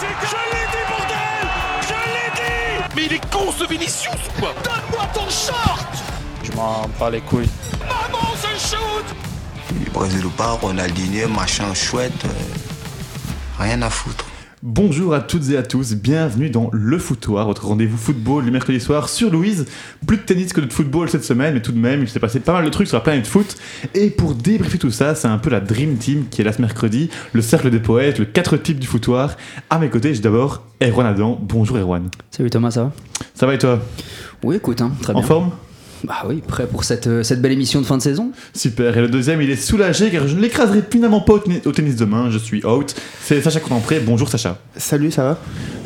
Je l'ai dit, bordel! Je l'ai dit! Mais il est con ce Vinicius ou quoi? Donne-moi ton short! Je m'en bats les couilles. Maman, c'est shoot! Brésil ou pas, Ronaldinho, machin chouette, euh, rien à foutre. Bonjour à toutes et à tous, bienvenue dans Le Foutoir, votre rendez-vous football le mercredi soir sur Louise. Plus de tennis que de football cette semaine, mais tout de même, il s'est passé pas mal de trucs sur la planète foot. Et pour débriefer tout ça, c'est un peu la Dream Team qui est là ce mercredi, le cercle des poètes, le 4 types du foutoir. À mes côtés, j'ai d'abord Erwan Adam. Bonjour Erwan. Salut Thomas, ça va? Ça va et toi? Oui, écoute, hein, très En bien. forme? Bah oui, prêt pour cette, euh, cette belle émission de fin de saison Super. Et le deuxième, il est soulagé car je ne l'écraserai finalement pas au, tennis- au tennis demain, je suis out. C'est Sacha Contempré. Bonjour Sacha. Salut, ça va?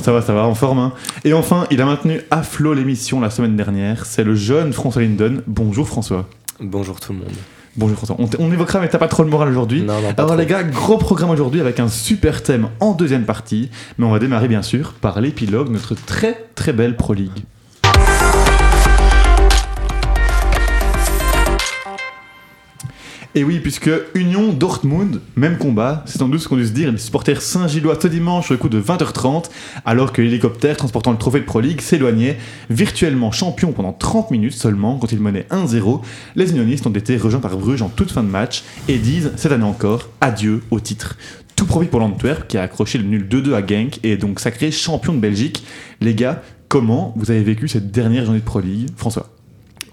Ça va, ça va, en forme. hein. Et enfin, il a maintenu à flot l'émission la semaine dernière. C'est le jeune François Linden. Bonjour François. Bonjour tout le monde. Bonjour François. On, on évoquera, mais t'as pas trop le moral aujourd'hui. Non, non, pas Alors trop. les gars, gros programme aujourd'hui avec un super thème en deuxième partie. Mais on va démarrer bien sûr par l'épilogue, de notre très très belle Pro League. Et oui, puisque Union Dortmund, même combat, c'est sans doute ce qu'on dû se dire les supporters Saint-Gillois ce dimanche le coup de 20h30, alors que l'hélicoptère transportant le trophée de Pro League s'éloignait, virtuellement champion pendant 30 minutes seulement, quand il menait 1-0, les unionistes ont été rejoints par Bruges en toute fin de match et disent cette année encore adieu au titre. Tout profit pour l'Antwerp qui a accroché le nul 2-2 à Genk et est donc sacré champion de Belgique. Les gars, comment vous avez vécu cette dernière journée de Pro League? François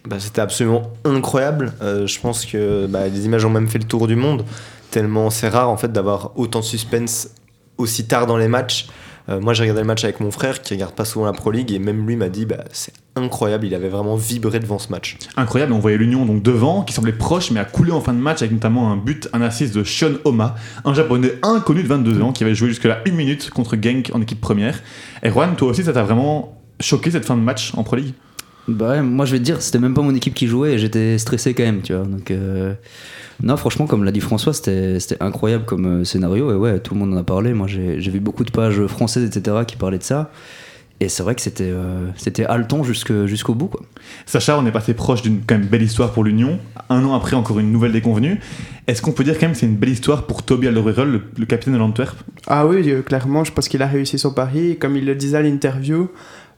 Bah, C'était absolument incroyable. Euh, je pense que bah, les images ont même fait le tour du monde. Tellement c'est rare en fait d'avoir autant de suspense aussi tard dans les matchs. Euh, moi j'ai regardé le match avec mon frère qui regarde pas souvent la Pro League et même lui m'a dit bah, c'est incroyable. Il avait vraiment vibré devant ce match. incroyable. On voyait l'Union donc devant, qui semblait proche, mais a coulé en fin de match avec notamment un but, un assist de Shion Oma, un japonais inconnu de 22 ans qui avait joué jusque-là une minute contre Genk en équipe première. Et Juan, toi aussi, ça t'a vraiment choqué cette fin de match en Pro League? Bah ouais, moi je vais te dire, c'était même pas mon équipe qui jouait et j'étais stressé quand même, tu vois. Donc, euh, non, franchement, comme l'a dit François, c'était c'était incroyable comme euh, scénario et ouais, tout le monde en a parlé. Moi j'ai vu beaucoup de pages françaises, etc., qui parlaient de ça. Et c'est vrai que c'était euh, c'était haletant jusque- jusqu'au bout, quoi. Sacha, on est passé proche d'une quand même belle histoire pour l'Union. Un an après, encore une nouvelle déconvenue. Est-ce qu'on peut dire quand même que c'est une belle histoire pour Toby Alderweireld, le, le capitaine de l'Antwerp? Ah oui, euh, clairement, je pense qu'il a réussi son pari. Comme il le disait à l'interview,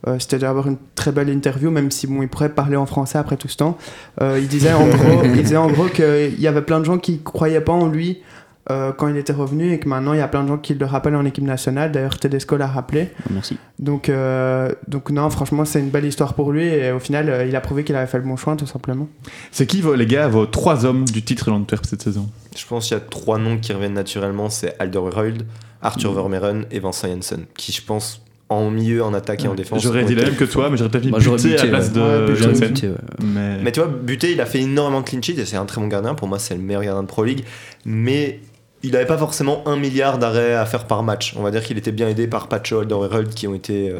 euh, c'était d'avoir une très belle interview, même si bon, il pourrait parler en français après tout ce temps. Euh, il disait en gros, il disait en gros qu'il y avait plein de gens qui croyaient pas en lui euh, quand il était revenu et que maintenant il y a plein de gens qui le rappellent en équipe nationale. D'ailleurs, Tedesco l'a rappelé. Merci. Donc, euh, donc non, franchement, c'est une belle histoire pour lui et au final, euh, il a prouvé qu'il avait fait le bon choix, tout simplement. C'est qui, vos- les gars, vos trois hommes du titre de l'Antwerp cette saison? Je pense qu'il y a trois noms qui reviennent naturellement c'est Alderweireld, Arthur Mm. Vermeeren et Vincent Janssen qui je pense en milieu, en attaque et en défense. J'aurais dit la même que toi, mais j'aurais peut-être mis Moi, j'aurais Buté à la place ouais. de Ouais, Buté, Janssen. Buté, ouais. Mais... Mais tu vois, Buté, il a fait énormément de clean sheet et c'est un très bon gardien. Pour moi, c'est le meilleur gardien de Pro League. Mais il n'avait pas forcément un milliard d'arrêts à faire par match. On va dire qu'il était bien aidé par Pacho Alderweireld qui ont été euh,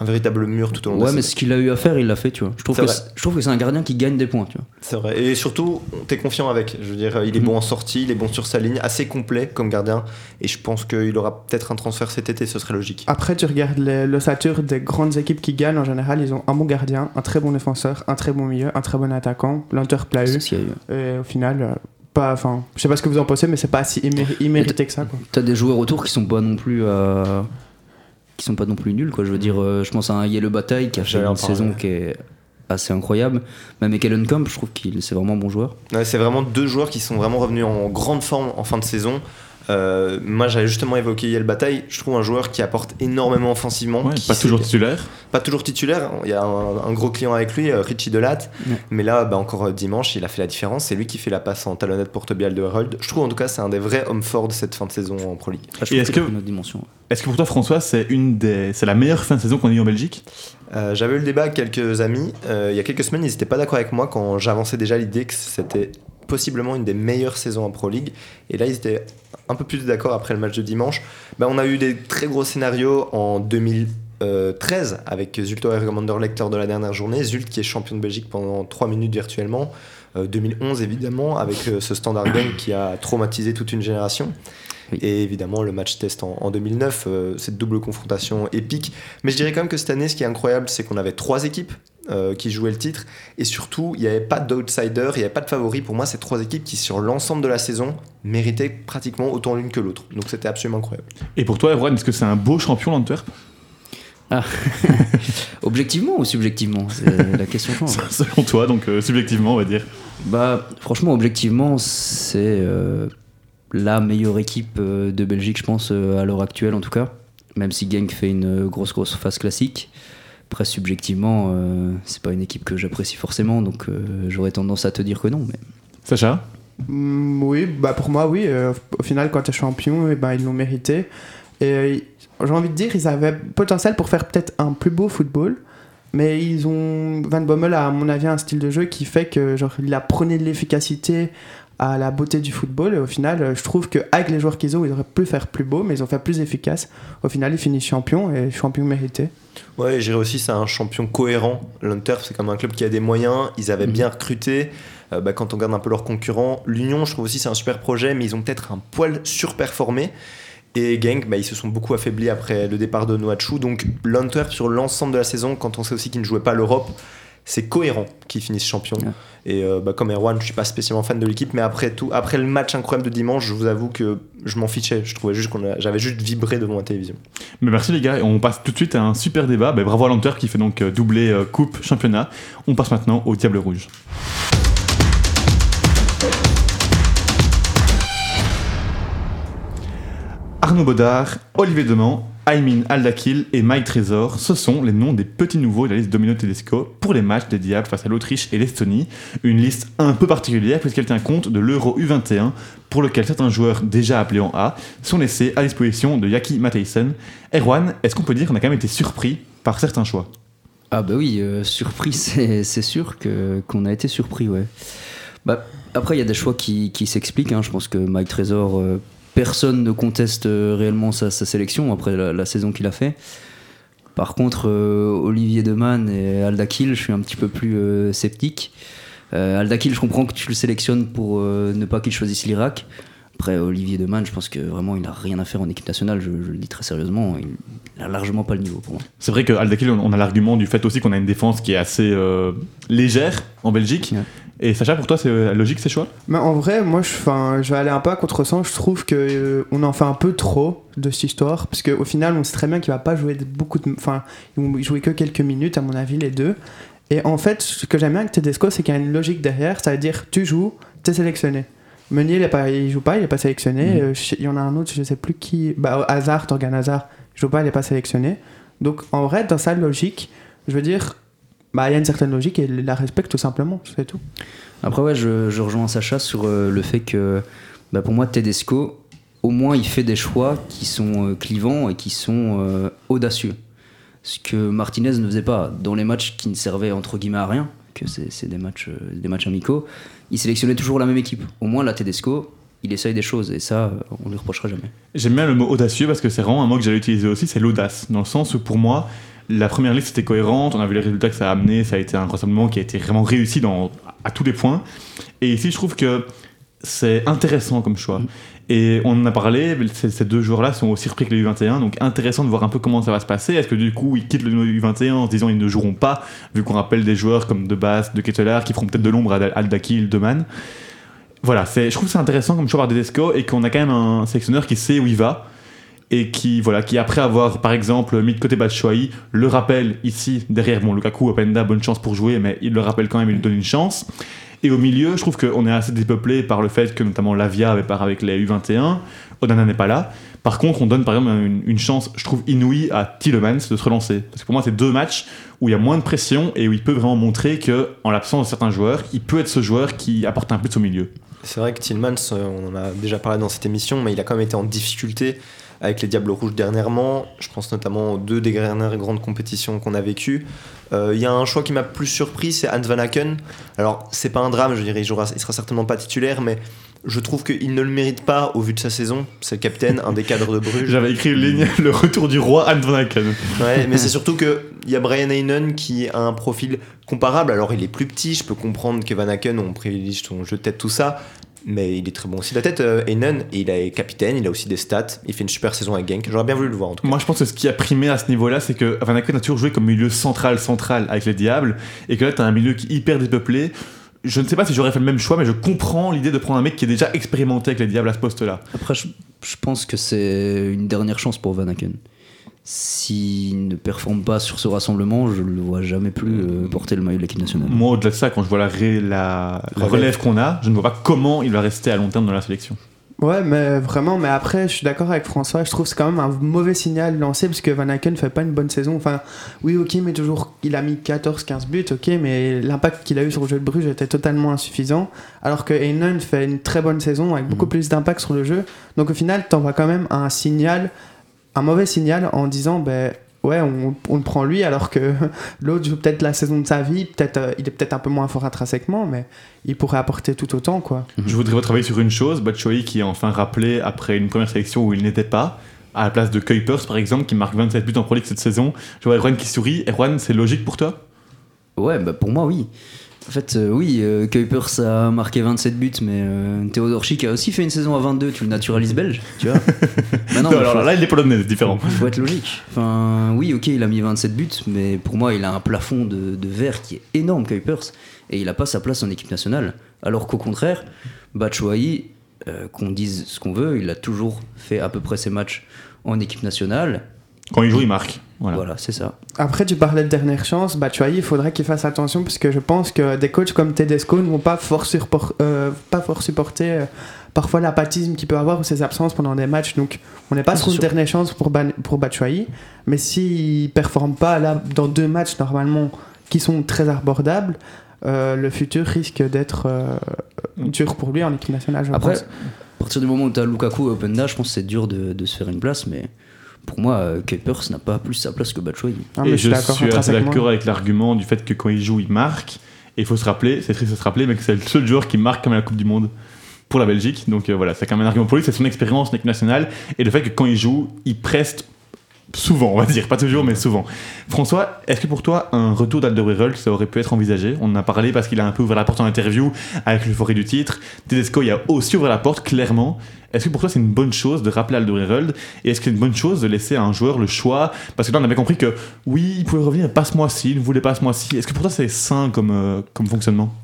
un véritable mur tout au long de Ouais, mais ce qu'il a eu à faire, il l'a fait, tu vois. Je trouve que je trouve que c'est un gardien qui gagne des points, tu vois. C'est vrai. Et surtout, t'es confiant avec. Je veux dire, il est Mhm. bon en sortie, il est bon sur sa ligne, assez complet comme gardien. Et je pense qu'il aura peut-être un transfert cet été, ce serait logique. Après, tu regardes les- l'ossature des grandes équipes qui gagnent, en général, ils ont un bon gardien, un très bon défenseur, un très bon milieu, un très bon attaquant. A eu. Et au final, euh, pas, enfin, je sais pas ce que vous en pensez, mais c'est pas si imméri- immérité que ça. Quoi. T'as des joueurs autour qui sont pas non plus euh, qui sont pas non plus nuls quoi. Je veux dire, euh, je pense à un Yellow Bataille qui a fait une parler. saison qui est assez incroyable. Même Ekelen Camp, je trouve qu'il c'est vraiment un bon joueur. Ouais, c'est vraiment deux joueurs qui sont vraiment revenus en grande forme en fin de saison. Euh, moi, j'avais justement évoqué Yel Bataille. Je trouve un joueur qui apporte énormément offensivement. Ouais, qui pas toujours titulaire. pas toujours titulaire. Il y a un, un gros client avec lui, euh, Richie Delatte. Ouais. Mais là, bah, encore euh, dimanche, il a fait la différence. C'est lui qui fait la passe en talonnette pour Toby Alderweireld. Je trouve en tout cas, c'est un des vrais hommes forts de cette fin de saison en Pro League. Enfin, trouve est-ce que- une autre dimension. Est-ce que pour toi, François, c'est une des, c'est la meilleure fin de saison qu'on ait eu en Belgique? Euh, J'avais eu le débat avec quelques amis. Euh, il y a quelques semaines, ils n'étaient pas d'accord avec moi quand j'avançais déjà l'idée que c'était possiblement une des meilleures saisons en Pro League. Et là, ils étaient un peu plus d'accord après le match de dimanche. Bah, on a eu des très gros scénarios en 2013 avec Zulto Ergomander lecteur de la dernière journée. Zult qui est champion de Belgique pendant 3 minutes virtuellement. Euh, 2011 évidemment avec euh, ce standard game qui a traumatisé toute une génération. Oui. Et évidemment le match test en, en 2009, euh, cette double confrontation épique. Mais je dirais quand même que cette année, ce qui est incroyable, c'est qu'on avait trois équipes euh, qui jouaient le titre. Et surtout, il n'y avait pas d'outsider, il n'y avait pas de favori. Pour moi, c'est trois équipes qui, sur l'ensemble de la saison, méritaient pratiquement autant l'une que l'autre. Donc c'était absolument incroyable. Et pour toi, Erwan, est-ce que c'est un beau champion l'Antwerp? Objectivement ou subjectivement? C'est la question change. Selon toi, donc euh, subjectivement, on va dire. Bah, franchement, objectivement, c'est euh, la meilleure équipe euh, de Belgique, je pense, euh, à l'heure actuelle en tout cas. Même si Genk fait une grosse, grosse phase classique. Après, subjectivement, euh, c'est pas une équipe que j'apprécie forcément, donc euh, j'aurais tendance à te dire que non. Mais Sacha Mm, oui, bah pour moi, oui. euh, au final, quand tu es champion, eh ben, ils l'ont mérité. Et euh, j'ai envie de dire, ils avaient potentiel pour faire peut-être un plus beau football. Mais ils ont. Van Bommel a, à mon avis, un style de jeu qui fait que, genre, il a prôné de l'efficacité à la beauté du football. Et au final, je trouve qu'avec les joueurs qu'ils ont, ils auraient pu faire plus beau, mais ils ont fait plus efficace. Au final, ils finissent champion et champion mérité. Ouais, j'irais aussi, c'est un champion cohérent. L'Antwerp, c'est comme un club qui a des moyens, ils avaient Mhm. bien recruté. Euh, bah, quand on regarde un peu leurs concurrents, l'Union, je trouve aussi, c'est un super projet, mais ils ont peut-être un poil surperformé. Et Genk, bah, ils se sont beaucoup affaiblis après le départ de Noachu. Donc l'Antwerp, sur l'ensemble de la saison, quand on sait aussi qu'ils ne jouaient pas l'Europe, c'est cohérent qu'ils finissent champions. Ouais. Et euh, bah, comme Erwan, je suis pas spécialement fan de l'équipe, mais après tout, après le match incroyable de dimanche, je vous avoue que je m'en fichais. Je trouvais juste qu'on a- j'avais juste vibré devant la télévision. Mais merci les gars, et on passe tout de suite à un super débat. Ben, bravo à l'Antwerp qui fait donc euh, doubler euh, coupe championnat. On passe maintenant au Diable Rouge. Arnaud Baudard, Olivier Demand, Aymin Aldakil et Mike Trésor, ce sont les noms des petits nouveaux de la liste Domino Tedesco pour les matchs des Diables face à l'Autriche et l'Estonie. Une liste un peu particulière puisqu'elle tient compte de l'Euro U21 pour lequel certains joueurs déjà appelés en A sont laissés à disposition de Yaki Matthijssen. Erwan, est-ce qu'on peut dire qu'on a quand même été surpris par certains choix? Ah bah oui, euh, surpris, c'est c'est sûr que qu'on a été surpris, ouais. Bah, après, il y a des choix qui, qui s'expliquent. hein. Je pense que Mike Trésor, euh, personne ne conteste euh, réellement sa, sélection après la, saison qu'il a fait. Par contre, euh, Olivier Deman et Aldakil, je suis un petit peu plus euh, sceptique. Euh, Aldakil, je comprends que tu le sélectionnes pour ne pas qu'il choisisse l'Irak. Après, Olivier Deman, je pense que vraiment, il n'a rien à faire en équipe nationale. Je, je le dis très sérieusement. Il n'a largement pas le niveau pour moi. C'est vrai qu'à Aldakil, on on a l'argument du fait aussi qu'on a une défense qui est assez euh, légère en Belgique. Ouais. Et Sacha, pour toi, c'est euh, logique ces choix? Mais en vrai, moi, je, 'fin, je vais aller un peu à contre-sens. Je trouve que euh, on en fait un peu trop de cette histoire, parce qu'au final, on sait très bien qu'il va pas jouer beaucoup de, enfin, ils vont jouer que quelques minutes, à mon avis, les deux. Et en fait, ce que j'aime bien avec Tedesco, c'est qu'il y a une logique derrière. Ça veut dire, tu joues, t'es sélectionné. Meunier, il, pas, il joue pas, il est pas sélectionné. Mhm. Euh, Il y en a un autre, je sais plus qui. Bah, Hazard, Torgan Hazard, il joue pas, il est pas sélectionné. Donc, en vrai, dans sa logique, je veux dire, bah, il y a une certaine logique et il la respecte tout simplement, c'est tout. Après, ouais, je, je rejoins Sacha sur euh, le fait que, bah, pour moi, Tedesco, au moins, il fait des choix qui sont euh, clivants et qui sont euh, audacieux. Ce que Martinez ne faisait pas dans les matchs qui ne servaient entre guillemets à rien, que c'est des matchs, des matchs amicaux. Il sélectionnait toujours la même équipe. Au moins, là, Tedesco, il essaye des choses et ça, euh, on lui reprochera jamais. J'aime bien le mot audacieux parce que c'est vraiment un mot que j'allais utiliser aussi, c'est l'audace. Dans le sens où pour moi, la première liste était cohérente, on a vu les résultats que ça a amené, ça a été un rassemblement qui a été vraiment réussi dans, à tous les points. Et ici, je trouve que c'est intéressant comme choix. Et on en a parlé, ces, deux joueurs-là sont aussi repris que les U21, donc intéressant de voir un peu comment ça va se passer. Est-ce que du coup, ils quittent le U21 en se disant ils ne joueront pas, vu qu'on rappelle des joueurs comme De Bass, De Ketelaar, qui feront peut-être de l'ombre à Aldakil, Deman voilà, je trouve c'est intéressant comme choix par Tedesco et qu'on a quand même un sélectionneur qui sait où il va et qui, voilà, qui après avoir par exemple mis de côté Batshuayi, le rappelle ici derrière bon, Lukaku, Openda, bonne chance pour jouer, mais il le rappelle quand même, il lui donne une chance. Et au milieu, je trouve qu'on est assez dépeuplé par le fait que notamment Lavia avait part avec les U21, Onana n'est pas là. Par contre, on donne par exemple une, chance, je trouve, inouïe à Tillemans de se relancer. Parce que pour moi, c'est deux matchs où il y a moins de pression et où il peut vraiment montrer que, en l'absence de certains joueurs, il peut être ce joueur qui apporte un plus au milieu. C'est vrai que Tillmans, euh, on en a déjà parlé dans cette émission, mais il a quand même été en difficulté avec les Diables Rouges dernièrement. Je pense notamment aux deux des dernières grandes compétitions qu'on a vécues. Euh, Il y a un choix qui m'a plus surpris, c'est Hans Van Aken. Alors, c'est pas un drame, je dirais, il, jouera, il sera certainement pas titulaire, mais je trouve qu'il ne le mérite pas au vu de sa saison. C'est le capitaine, un des cadres de Bruges. J'avais écrit une ligne, le retour du roi Anne van Aken. Ouais, mais c'est surtout qu'il y a Brian Heinen qui a un profil comparable. Alors, il est plus petit, je peux comprendre que Van Aken, on privilégie son jeu de tête, tout ça. Mais il est très bon aussi. La tête, euh, Heinen, il est capitaine, il a aussi des stats, il fait une super saison avec Genk. J'aurais bien voulu le voir en tout cas. Moi, je pense que ce qui a primé à ce niveau-là, c'est que Van Aken a toujours joué comme milieu central, central avec les Diables, et que là, tu as un milieu qui est hyper dépeuplé. Je ne sais pas si j'aurais fait le même choix, mais je comprends l'idée de prendre un mec qui est déjà expérimenté avec les Diables à ce poste-là. Après, je, je pense que c'est une dernière chance pour Van Aken. S'il ne performe pas sur ce rassemblement, je ne le vois jamais plus euh, porter le maillot de l'équipe nationale. Moi, au-delà de ça, quand je vois la, ré- la, la Relève. qu'on a, je ne vois pas comment il va rester à long terme dans la sélection. Ouais, mais vraiment, mais après, je suis d'accord avec François, je trouve que c'est quand même un mauvais signal lancé parce que Van Aken fait pas une bonne saison. Enfin, oui, ok, mais toujours, il a mis 14-15 buts, ok, mais l'impact qu'il a eu sur le jeu de Bruges était totalement insuffisant. Alors que Heinen fait une très bonne saison avec beaucoup plus d'impact sur le jeu. Donc au final, t'envoies quand même un signal, un mauvais signal en disant, ben. Ouais, on, on le prend lui alors que l'autre joue peut-être la saison de sa vie, peut-être euh, il est peut-être un peu moins fort intrinsèquement, mais il pourrait apporter tout autant quoi. Je voudrais retravailler sur une chose, Batshuayi qui est enfin rappelé après une première sélection où il n'était pas, à la place de Kuipers par exemple, qui marque 27 buts en Pro League cette saison. Je vois Erwan qui sourit. Erwan, c'est logique pour toi? Ouais, bah pour moi, oui. En fait, euh, oui, euh, Kuipers a marqué 27 buts, mais euh, Théodore Schick a aussi fait une saison à 22. Tu le naturalises belge, tu vois Bah non, Alors faut- là, il est polonais, c'est différent. Il faut être logique. Enfin, oui, ok, il a mis 27 buts, mais pour moi, il a un plafond de, de verre qui est énorme, Kuipers, et il n'a pas sa place en équipe nationale. Alors qu'au contraire, Batshuayi, euh, qu'on dise ce qu'on veut, il a toujours fait à peu près ses matchs en équipe nationale. Quand il joue, il marque. Voilà. Voilà, c'est ça. Après, tu parlais de dernière chance. Batshuayi, il faudrait qu'il fasse attention parce que je pense que des coachs comme Tedesco ne vont pas fort, surpor- euh, pas fort supporter euh, parfois l'apathisme qu'il peut avoir ou ses absences pendant des matchs. Donc, on n'est pas Ah, sur une dernière chance pour, Ban- pour Batshuayi. Mais s'il ne performe pas là, dans deux matchs normalement qui sont très abordables, euh, le futur risque d'être euh, dur pour lui en équipe nationale, je Après, pense. à partir du moment où tu as Lukaku et Openda, je pense que c'est dur de, de se faire une place, mais pour moi, euh, Kuipers n'a pas plus sa place que Batshuayi. Mais Et je suis je d'accord suis assez d'accord avec l'argument du fait que quand il joue, il marque. Et il faut se rappeler, c'est triste de se rappeler, mais que c'est le seul joueur qui marque comme à la Coupe du Monde pour la Belgique. Donc euh, voilà, c'est quand même un argument pour lui, c'est son expérience en équipe nationale et le fait que quand il joue, il preste souvent, on va dire, pas toujours, mais souvent. François, est-ce que pour toi, un retour d'Alderweireld, ça aurait pu être envisagé? On en a parlé parce qu'il a un peu ouvert la porte en interview avec l'euphorie du titre. Tedesco, il a aussi ouvert la porte, clairement. Est-ce que pour toi, c'est une bonne chose de rappeler Alderweireld Et est-ce que c'est une bonne chose de laisser à un joueur le choix? Parce que là, on avait compris que oui, il pouvait revenir, pas ce mois-ci, il ne voulait pas ce mois-ci. Est-ce que pour toi, c'est sain comme, euh, comme fonctionnement?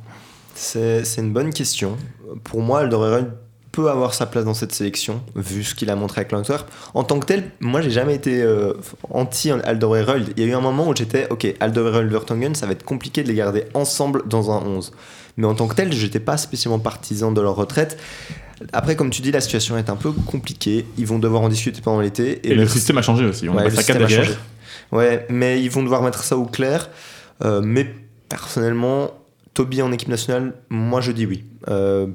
C'est une bonne question. Pour moi, Alderweireld peut avoir sa place dans cette sélection, vu ce qu'il a montré avec l'Antwerp. En tant que tel, moi, j'ai jamais été euh, anti Alderweireld. Il y a eu un moment où j'étais, ok, Alderweireld, Vertonghen, ça va être compliqué de les garder ensemble dans un 11. Mais en tant que tel, j'étais pas spécialement partisan de leur retraite. Après, comme tu dis, la situation est un peu compliquée. Ils vont devoir en discuter pendant l'été. Et, le mettre- système a changé aussi. On Ouais, passé à 4 système a derrière. Ouais, mais ils vont devoir mettre ça au clair. Euh, mais personnellement, Toby en équipe nationale, moi je dis oui. Euh,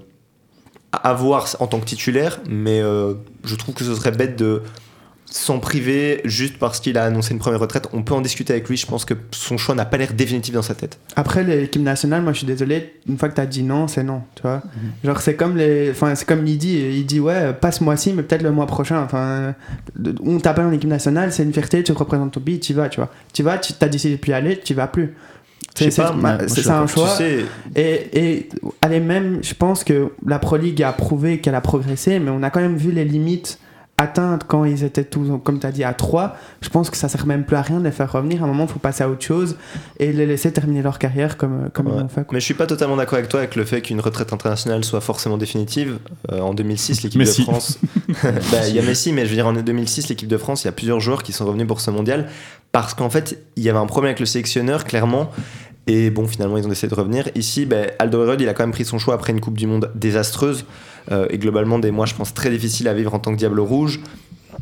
à à voir en tant que titulaire, mais euh, je trouve que ce serait bête de s'en priver juste parce qu'il a annoncé une première retraite. On peut en discuter avec lui. Je pense que son choix n'a pas l'air définitif dans sa tête. Après l'équipe nationale, moi je suis désolé, une fois que t'as dit non, c'est non, tu vois. Genre c'est comme les, enfin c'est comme il dit, il dit ouais, pas ce mois-ci, mais peut-être le mois prochain. Enfin, on t'appelle en équipe nationale, c'est une fierté, tu représentes ton pays, tu vas, tu vois. Tu vas, tu t'as décidé de plus aller, tu vas plus. C'est ça un d'accord. choix. Tu sais, Et, et allez, même, je pense que la Pro League a prouvé qu'elle a progressé, mais on a quand même vu les limites atteintes quand ils étaient tous, comme tu as dit, à 3. Je pense que ça sert même plus à rien de les faire revenir. À un moment, il faut passer à autre chose et les laisser terminer leur carrière comme, comme Ouais. ils l'ont fait. quoi. Mais je suis pas totalement d'accord avec toi avec le fait qu'une retraite internationale soit forcément définitive. Euh, en 2006, l'équipe de. France. Bah, Il y a Messi, mais je veux dire, en 2006, l'équipe de France, il y a plusieurs joueurs qui sont revenus pour ce mondial parce qu'en fait, il y avait un problème avec le sélectionneur, clairement. Et bon, finalement, ils ont décidé de revenir. Ici, ben, Alderweireld, il a quand même pris son choix après une Coupe du Monde désastreuse euh, et globalement des mois, je pense, très difficiles à vivre en tant que Diable Rouge.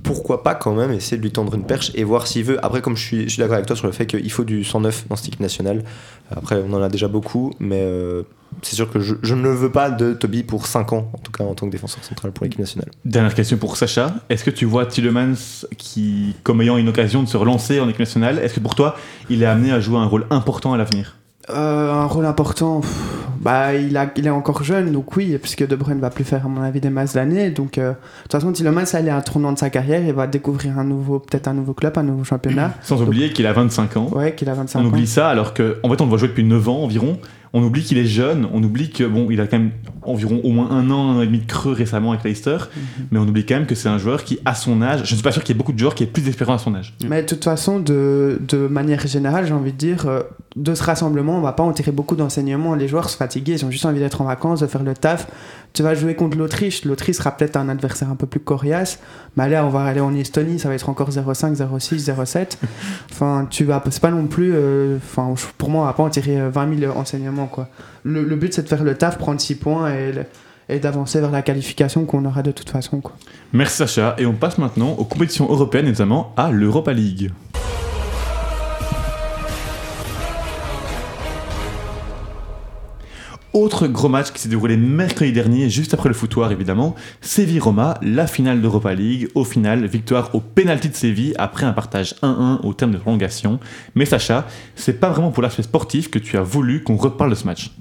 Pourquoi pas quand même essayer de lui tendre une perche et voir s'il veut. Après, comme je suis, d'accord avec toi sur le fait qu'il faut du 109 dans cette équipe nationale. Après, on en a déjà beaucoup, mais euh, c'est sûr que je, je ne veux pas de Toby pour 5 ans, en tout cas en tant que défenseur central pour l'équipe nationale. Dernière question pour Sacha. Est-ce que tu vois Tillemans qui, comme ayant une occasion de se relancer en équipe nationale, est-ce que pour toi, il est amené à jouer un rôle important à l'avenir? Euh, un rôle important, pff, bah, il, a, il est encore jeune, donc oui, puisque De Bruyne va plus faire, à mon avis, des masses d'années. Donc, euh, de toute façon, Tillemans, ça, il est à un tournant de sa carrière, il va découvrir un nouveau, peut-être un nouveau club, un nouveau championnat. Sans oublier qu'il a 25 ans. Ouais, qu'il a 25 On ans. oublie ça alors qu'en en fait on le voit jouer depuis 9 ans environ. On oublie qu'il est jeune, on oublie que bon, il a quand même environ au moins un an, un an et demi de creux récemment avec Leicester, mais on oublie quand même que c'est un joueur qui, à son âge, je ne suis pas sûr qu'il y ait beaucoup de joueurs qui aient plus d'expérience à son âge. Mais de toute façon, de, de manière générale, j'ai envie de dire, euh, de ce rassemblement, on va pas en tirer beaucoup d'enseignements. Les joueurs sont fatigués, ils ont juste envie d'être en vacances, de faire le taf. Tu vas jouer contre l'Autriche, l'Autriche sera peut-être un adversaire un peu plus coriace, mais là, on va aller en Estonie, ça va être encore 0,5, 0,6, 0,7. Enfin, tu vas, c'est pas non plus, euh, enfin, pour moi, on va pas en tirer euh, 20 000 enseignements, quoi. Le, but, c'est de faire le taf, prendre 6 points et, d'avancer vers la qualification qu'on aura de toute façon. Merci Sacha, et on passe maintenant aux compétitions européennes, notamment à l'Europa League. Autre gros match qui s'est déroulé mercredi dernier, juste après le foutoir évidemment, Séville-Roma, la finale d'Europa League. Au final, victoire au pénalty de Séville après un partage 1-1 au terme de prolongation. Mais Sacha, c'est pas vraiment pour l'aspect sportif que tu as voulu qu'on reparle de ce match.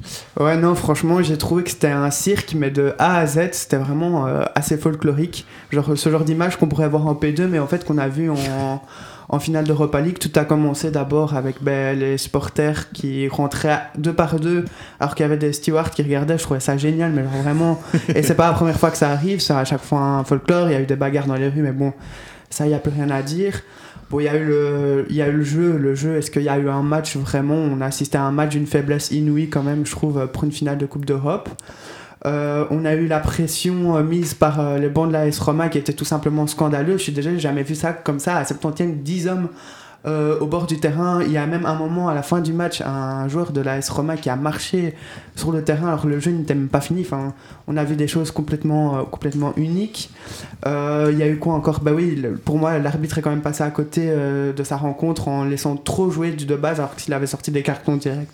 Ouais, non, franchement, j'ai trouvé que c'était un cirque, mais de A à Z, c'était vraiment euh, assez folklorique. Genre, ce genre d'image qu'on pourrait voir en P2, mais en fait, qu'on a vu en, en finale d'Europa League. Tout a commencé d'abord avec ben, les supporters qui rentraient deux par deux, alors qu'il y avait des stewards qui regardaient. Je trouvais ça génial, mais vraiment. Et c'est pas la première fois que ça arrive, c'est à chaque fois un folklore. Il y a eu des bagarres dans les rues, mais bon, ça, il n'y a plus rien à dire. Bon, il y a eu le, y a eu le jeu. Le jeu, est-ce qu'il y a eu un match vraiment? On a assisté à un match d'une faiblesse inouïe quand même, je trouve, pour une finale de Coupe d'Europe. Euh, on a eu la pression euh, mise par euh, les bancs de la Roma qui était tout simplement scandaleux. Je suis jamais vu ça comme ça. À 70e, 10 hommes au bord du terrain. Il y a même un moment à la fin du match, un joueur de la S Roma qui a marché sur le terrain alors que le jeu n'était même pas fini. On a vu des choses complètement, uniques. Il y a eu quoi encore? Bah oui, pour moi, l'arbitre est quand même passé à côté de sa rencontre en laissant trop jouer du de base alors que s'il avait sorti des cartons directs.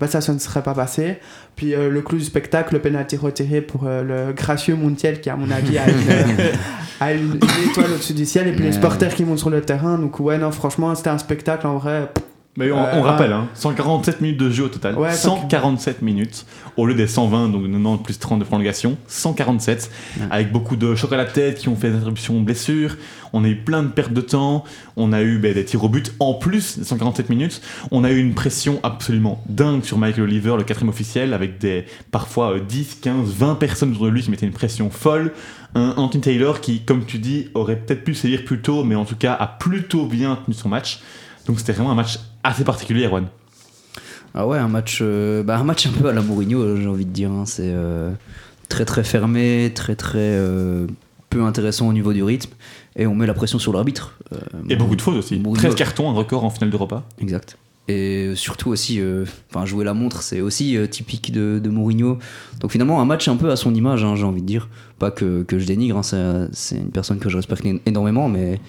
Bah ça, ça ne serait pas passé. Puis euh, le clou du spectacle, le penalty retiré pour euh, le gracieux Montiel qui, à mon avis, a une, euh, a une- étoile au-dessus du ciel. Et puis les supporters qui montent sur le terrain. Donc, ouais, non, franchement, c'était un spectacle en vrai. Mais on, Euh, on rappelle, ouais. hein, 147 minutes de jeu au total. Ouais, 147 minutes au lieu des 120, donc 90 plus 30 de prolongation. 147, Ouais. avec beaucoup de chocs à la tête qui ont fait des interruptions blessures. On a eu plein de pertes de temps. On a eu ben, des tirs au but en plus des 147 minutes. On a eu une pression absolument dingue sur Michael Oliver, le quatrième officiel, avec des parfois euh, 10, 15, 20 personnes autour de lui qui mettaient une pression folle. Un Anthony Taylor qui, comme tu dis, aurait peut-être pu sévir plus tôt, mais en tout cas a plutôt bien tenu son match. Donc c'était vraiment un match assez particulier, Erwan. Ah ouais, un match, euh, bah, un match un peu à la Mourinho, j'ai envie de dire. hein. C'est euh, très très fermé, très très euh, peu intéressant au niveau du rythme, et on met la pression sur l'arbitre. Et beaucoup de fautes aussi. Mourinho- 13 cartons, un record en finale d'Europa. Exact. Et surtout aussi, enfin jouer la montre, c'est aussi typique de, de Mourinho. Donc finalement, un match un peu à son image, hein, j'ai envie de dire. Pas que, que je dénigre, hein, c'est une personne que je respecte énormément, mais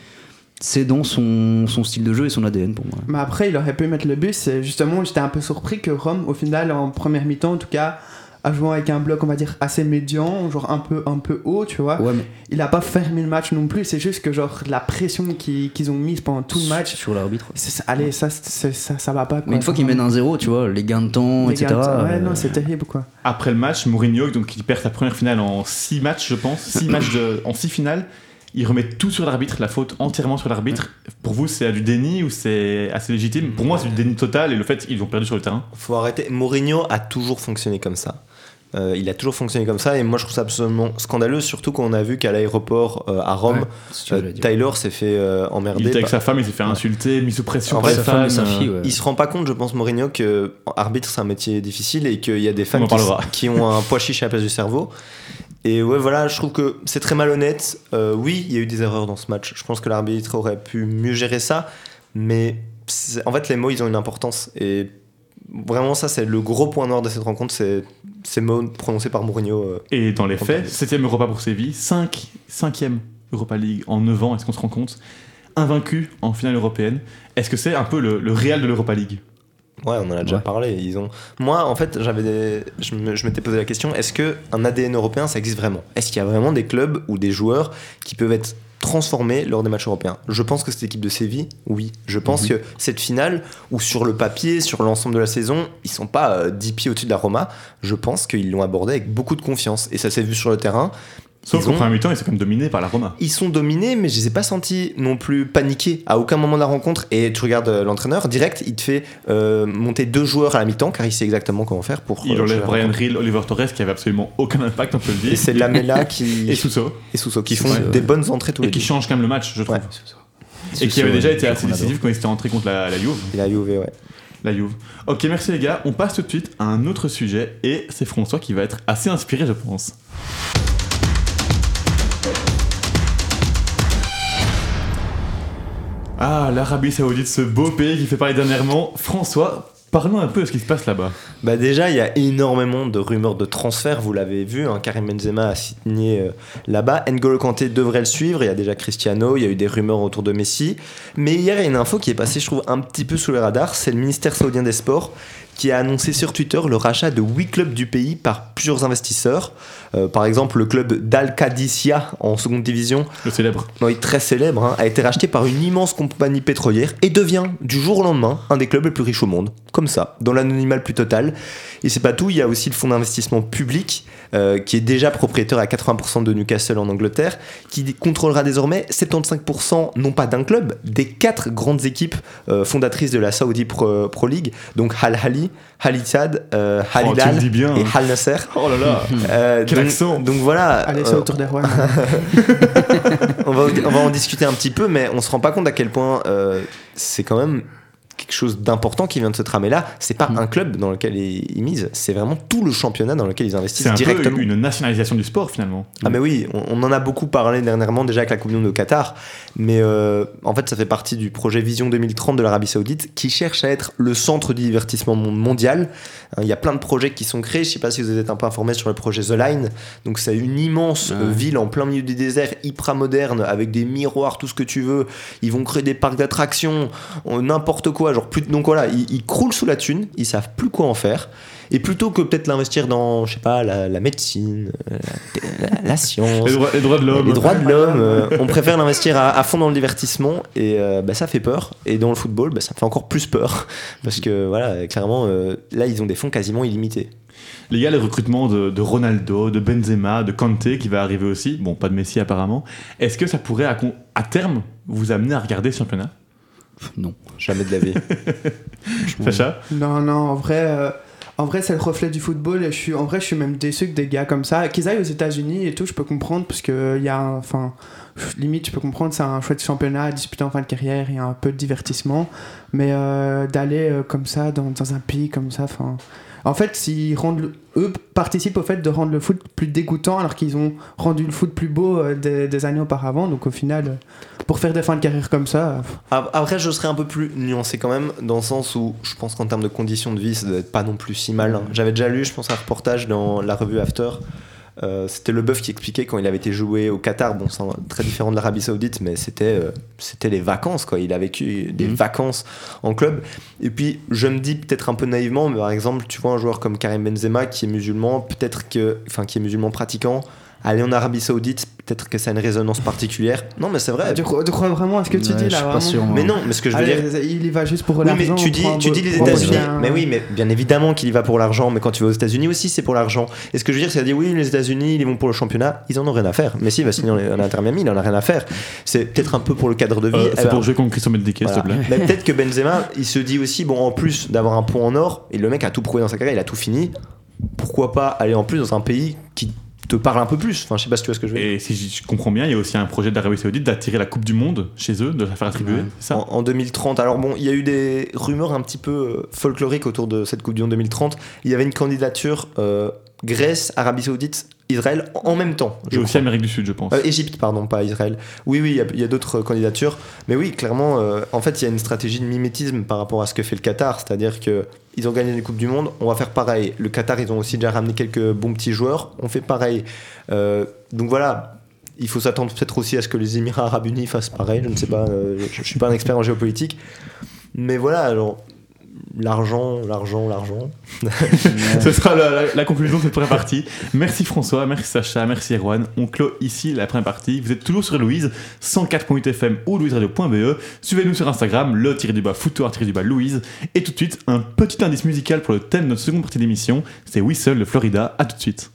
c'est dans son, son style de jeu et son ADN pour moi. Mais après, il aurait pu mettre le but. C'est justement, j'étais un peu surpris que Rome, au final, en première mi-temps, en tout cas, a joué avec un bloc, on va dire, assez médian, genre un peu, un peu haut, tu vois. Ouais, mais Il a pas fermé le match non plus. C'est juste que, genre, la pression qu'ils qu'ils ont mise pendant tout le match. sur l'arbitre. allez, ça, ça, ça va pas. Quoi. Mais une fois qu'ils mènent un zéro, tu vois, les gains de temps, Les etc. Ouais, euh, non, c'est terrible, quoi. Après le match, Mourinho, donc, qui perd sa première finale en 6 matchs, je pense, 6 matchs de- en 6 finales, il remet tout sur l'arbitre, la faute entièrement sur l'arbitre. Pour vous, c'est du déni ou c'est assez légitime? Pour moi, c'est du déni total et le fait qu'ils ont perdu sur le terrain. Faut arrêter. Mourinho a toujours fonctionné comme ça. Euh, il a toujours fonctionné comme ça et moi je trouve ça absolument scandaleux, surtout quand on a vu qu'à l'aéroport euh, à Rome, Ouais, que euh, s'est fait euh, emmerder. Il était avec par- sa femme, il s'est fait insulter, mis sous pression En par vrai, sa femme et fans, sa fille, ouais. Il se rend pas compte, je pense, Mourinho, que arbitre c'est un métier difficile et qu'il y a des femmes qui, ont un poids chiche à la place du cerveau. Et ouais, voilà, je trouve que c'est très malhonnête. Euh, oui, il y a eu des erreurs dans ce match. Je pense que l'arbitre aurait pu mieux gérer ça, mais en fait, les mots, ils ont une importance. Et vraiment, ça, c'est le gros point noir de cette rencontre, c'est ces mots prononcés par Mourinho. euh. Et dans les faits, Entendu. 7ème Europa pour Séville, 5, 5e Europa League en 9 ans, est-ce qu'on se rend compte? Invaincu en finale européenne. Est-ce que c'est un peu le, le Real de l'Europa League? Ouais, on en a déjà Ouais. parlé. Ils ont... Moi, en fait, j'avais des... je m'étais posé la question est-ce qu'un ADN européen, ça existe vraiment? Est-ce qu'il y a vraiment des clubs ou des joueurs qui peuvent être transformés lors des matchs européens? Je pense que cette équipe de Séville, oui. Je pense que cette finale, où sur le papier, sur l'ensemble de la saison, ils sont pas euh, 10 pieds au-dessus de la Roma, je pense qu'ils l'ont abordé avec beaucoup de confiance. Et ça s'est vu sur le terrain. Sauf Ils qu'en ont- première mi-temps, ils sont quand même dominés par la Roma. Ils sont dominés, mais je les ai pas sentis non plus paniqués à aucun moment de la rencontre. Et tu regardes euh, l'entraîneur, direct, il te fait euh, monter deux joueurs à la mi-temps, car il sait exactement comment faire pour. Il euh, enlève la Brian rencontre. Rill, Oliver Torres, qui avait absolument aucun impact, on peut le Et dire. c'est Lamela qui. Et Sousso, et Sousso qui font des ouais. bonnes entrées tous et les qui deux. change quand même le match, je trouve. Ouais. Et qui avait déjà été assez décisif quand ils étaient entrés contre la, la Juve. Il a Juve, ouais. La Juve. Ok, merci les gars. On passe tout de suite à un autre sujet et c'est François qui va être assez inspiré, je pense. Ah, l'Arabie Saoudite, ce beau pays qui fait parler dernièrement. François, parlons un peu de ce qui se passe là-bas. Bah déjà, il y a énormément de rumeurs de transfert, vous l'avez vu. hein, Karim Benzema a signé euh, là-bas. N'Golo Kanté devrait le suivre. Il y a déjà Cristiano, il y a eu des rumeurs autour de Messi. Mais hier, il y a une info qui est passée, je trouve, un petit peu sous les radars. C'est le ministère saoudien des Sports qui a annoncé sur Twitter le rachat de 8 clubs du pays par plusieurs investisseurs. Euh, par exemple, le club d'Al Qadisiyah en seconde division Le célèbre. oui, très célèbre, hein, a été racheté par une immense compagnie pétrolière et devient du jour au lendemain un des clubs les plus riches au monde. Comme ça, dans l'anonymat le plus total. Et c'est pas tout, il y a aussi le fonds d'investissement public euh, qui est déjà propriétaire à 80% de Newcastle en Angleterre, qui contrôlera désormais 75% non pas d'un club, des quatre grandes équipes euh, fondatrices de la Saudi Pro, Pro League, donc Al Al Ittihad, euh, Al Oh, Hilal bien, et hein. Al Nasser. Oh là là Euh, Quel donc, accent donc voilà. Allez, euh, c'est autour des rois. on va, on va en discuter un petit peu, mais on se rend pas compte à quel point euh, c'est quand même quelque chose d'important qui vient de se tramer là. C'est pas un club dans lequel ils, misent, c'est vraiment tout le championnat dans lequel ils investissent C'est un directement. peu une nationalisation du sport finalement. Ah mais oui, on, on en a beaucoup parlé dernièrement déjà avec la Coupe du Monde au Qatar, mais euh, en fait ça fait partie du projet Vision 2030 de l'Arabie Saoudite qui cherche à être le centre du divertissement mon- mondial. Hein, Il y a plein de projets qui sont créés, je sais pas si vous êtes un peu informés sur le projet The Line, donc c'est une immense euh, ouais. ville en plein milieu du désert, hyper moderne, avec des miroirs, tout ce que tu veux, ils vont créer des parcs d'attractions, euh, n'importe quoi, genre plus donc voilà, ils, ils croulent sous la thune, ils savent plus quoi en faire. Et plutôt que peut-être l'investir dans, je sais pas, la, la médecine, euh, la, la- la science, Les droits, les droits de l'homme. les droits de l'homme, euh, on préfère l'investir à, à fond dans le divertissement et euh, bah, ça fait peur. Et dans le football, bah, ça fait encore plus peur parce que voilà, clairement, euh, là ils ont des fonds quasiment illimités. Les gars, les recrutements de, de Ronaldo, de Benzema, de Kanté qui va arriver aussi, bon, pas de Messi apparemment, est-ce que ça pourrait à terme vous amener à regarder ce championnat? Non. Jamais de la vie. Sacha Non, non, en vrai, euh, en vrai c'est le reflet du football. Et je suis, en vrai, je suis même déçu que des gars comme ça, qu'ils aillent aux États-Unis et tout, je peux comprendre, parce que il y a, enfin, limite, je peux comprendre, c'est un chouette championnat à disputer en fin de carrière, il y a un peu de divertissement, mais euh, d'aller euh, comme ça dans, dans un pays comme ça, enfin. En fait, s'ils rendent eux participent au fait de rendre le foot plus dégoûtant alors qu'ils ont rendu le foot plus beau euh, des, des années auparavant. Donc au final, euh, pour faire des fins de carrière comme ça, euh, Ap- Après, je serais un peu plus nuancé quand même, dans le sens où je pense qu'en termes de conditions de vie, ça doit être pas non plus si mal. J'avais déjà lu, je pense, un reportage dans la revue After. Euh, c'était le bœuf qui expliquait quand il avait été joué au Qatar. Bon, c'est très différent de l'Arabie Saoudite, mais c'était euh, c'était les vacances, quoi. Il a vécu des Mhm. vacances en club. Et puis, je me dis peut-être un peu naïvement, mais par exemple, tu vois un joueur comme Karim Benzema qui est musulman, peut-être que, enfin, qui est musulman pratiquant, aller en Arabie Saoudite, peut-être que ça a une résonance particulière. Non, mais c'est vrai. tu, crois- tu crois vraiment à ce que tu Ouais, dis je là suis pas sûr. moi. Mais non, mais ce que je veux Allez, dire. il y va juste pour Oui, l'argent. mais tu dis, tu dis les États-Unis. Mais oui, mais bien évidemment qu'il y va pour l'argent. Mais quand tu vas aux États-Unis aussi, c'est pour l'argent. Et ce que je veux dire, c'est à dire oui, les États-Unis, ils vont pour le championnat, ils en ont rien à faire. Mais si, il va signer en en Inter Miami, il en a rien à faire. C'est peut-être un peu pour le cadre de vie. Euh, C'est pour jouer contre Christian Benteke, s'il te voilà. plaît. Mais peut-être que Benzema, il se dit aussi, bon, en plus d'avoir un pont en or, et le mec a tout prouvé dans sa carrière, il a tout fini. Pourquoi pas aller en plus dans un pays qui te parle un peu plus Enfin, je sais pas si tu vois ce que je veux dire. Et si je comprends bien, il y a aussi un projet d'Arabie Saoudite d'attirer la Coupe du Monde chez eux, de la faire attribuer, Ouais. ça en, en 2030. Alors bon, il y a eu des rumeurs un petit peu euh, folkloriques autour de cette Coupe du Monde 2030. Il y avait une candidature euh, Grèce, Arabie Saoudite, Israël en même temps. Et aussi crois. Amérique du Sud, je pense. Euh, Égypte, pardon, pas Israël. Oui, oui, il y a- d'autres candidatures. Mais oui, clairement, euh, en fait, il y a une stratégie de mimétisme par rapport à ce que fait le Qatar. C'est-à-dire que ils ont gagné une Coupe du Monde, on va faire pareil. Le Qatar, ils ont aussi déjà ramené quelques bons petits joueurs, on fait pareil. Euh, donc voilà. Il faut s'attendre peut-être aussi à ce que les Émirats Arabes Unis fassent pareil. Je ne sais pas, euh, je, je suis pas un expert en géopolitique. Mais voilà, alors, l'argent, l'argent, l'argent. Ce sera la, conclusion de cette première partie. Merci François, merci Sacha, merci Erwan. On clôt ici la première partie. Vous êtes toujours sur Louise, 104.8 FM ou louiseradio.be. Suivez-nous sur Instagram, le tiré du bas foutoir tiré du bas Louise. Et tout de suite, un petit indice musical pour le thème de notre seconde partie d'émission. C'est Whistle de Florida. À tout de suite.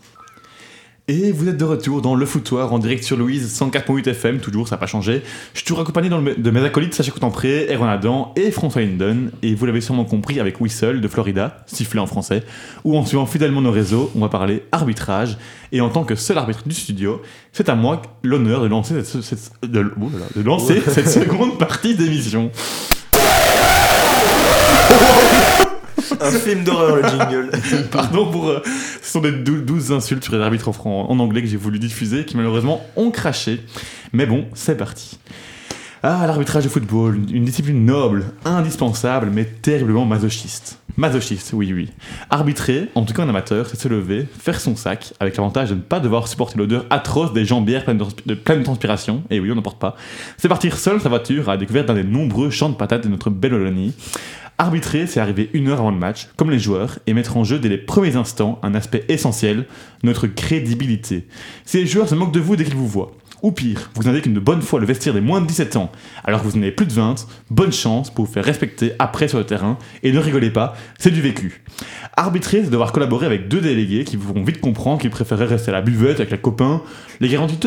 Et vous êtes de retour dans le foutoir en direct sur Louise 104.8 FM, toujours, ça n'a pas changé. Je suis toujours accompagné dans le- de mes acolytes Sacha Coutempré, Erwan Adam et François Linden. Et vous l'avez sûrement compris avec Whistle de Florida, sifflé en français, où en suivant fidèlement nos réseaux, on va parler arbitrage. Et en tant que seul arbitre du studio, c'est à moi l'honneur de lancer cette, cette- de, oh là là, de lancer cette seconde partie d'émission. Un film d'horreur, le jingle. Pardon pour. euh, ce sont des dou- douze insultes sur les arbitres en, fran- en anglais que j'ai voulu diffuser, qui malheureusement ont craché. Mais bon, c'est parti. Ah, l'arbitrage de football, une discipline noble, indispensable, mais terriblement masochiste. Masochiste, oui, oui. Arbitrer, en tout cas un amateur, c'est se lever, faire son sac, avec l'avantage de ne pas devoir supporter l'odeur atroce des jambières pleines de, de transpiration, et oui, on n'en porte pas. C'est partir seul sa voiture à la découverte d'un des nombreux champs de patates de notre belle Wallonie. Arbitrer, c'est arriver une heure avant le match, comme les joueurs, et mettre en jeu dès les premiers instants un aspect essentiel, notre crédibilité. Si les joueurs se moquent de vous dès qu'ils vous voient, ou pire, vous indiquez une bonne fois le vestiaire des moins de 17 ans, alors que vous en avez plus de 20, bonne chance pour vous faire respecter après sur le terrain, et ne rigolez pas, c'est du vécu. Arbitrer, c'est devoir collaborer avec deux délégués qui vous feront vite comprendre qu'ils préféraient rester à la buvette avec les copains. Les garanties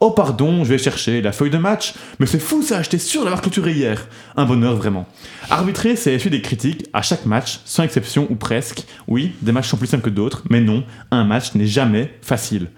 Oh pardon, je vais chercher la feuille de match, mais c'est fou ça, j'étais sûr d'avoir clôturé hier. Un bonheur vraiment. Arbitrer, c'est essuyer des critiques à chaque match, sans exception ou presque. Oui, des matchs sont plus simples que d'autres, mais non, un match n'est jamais facile.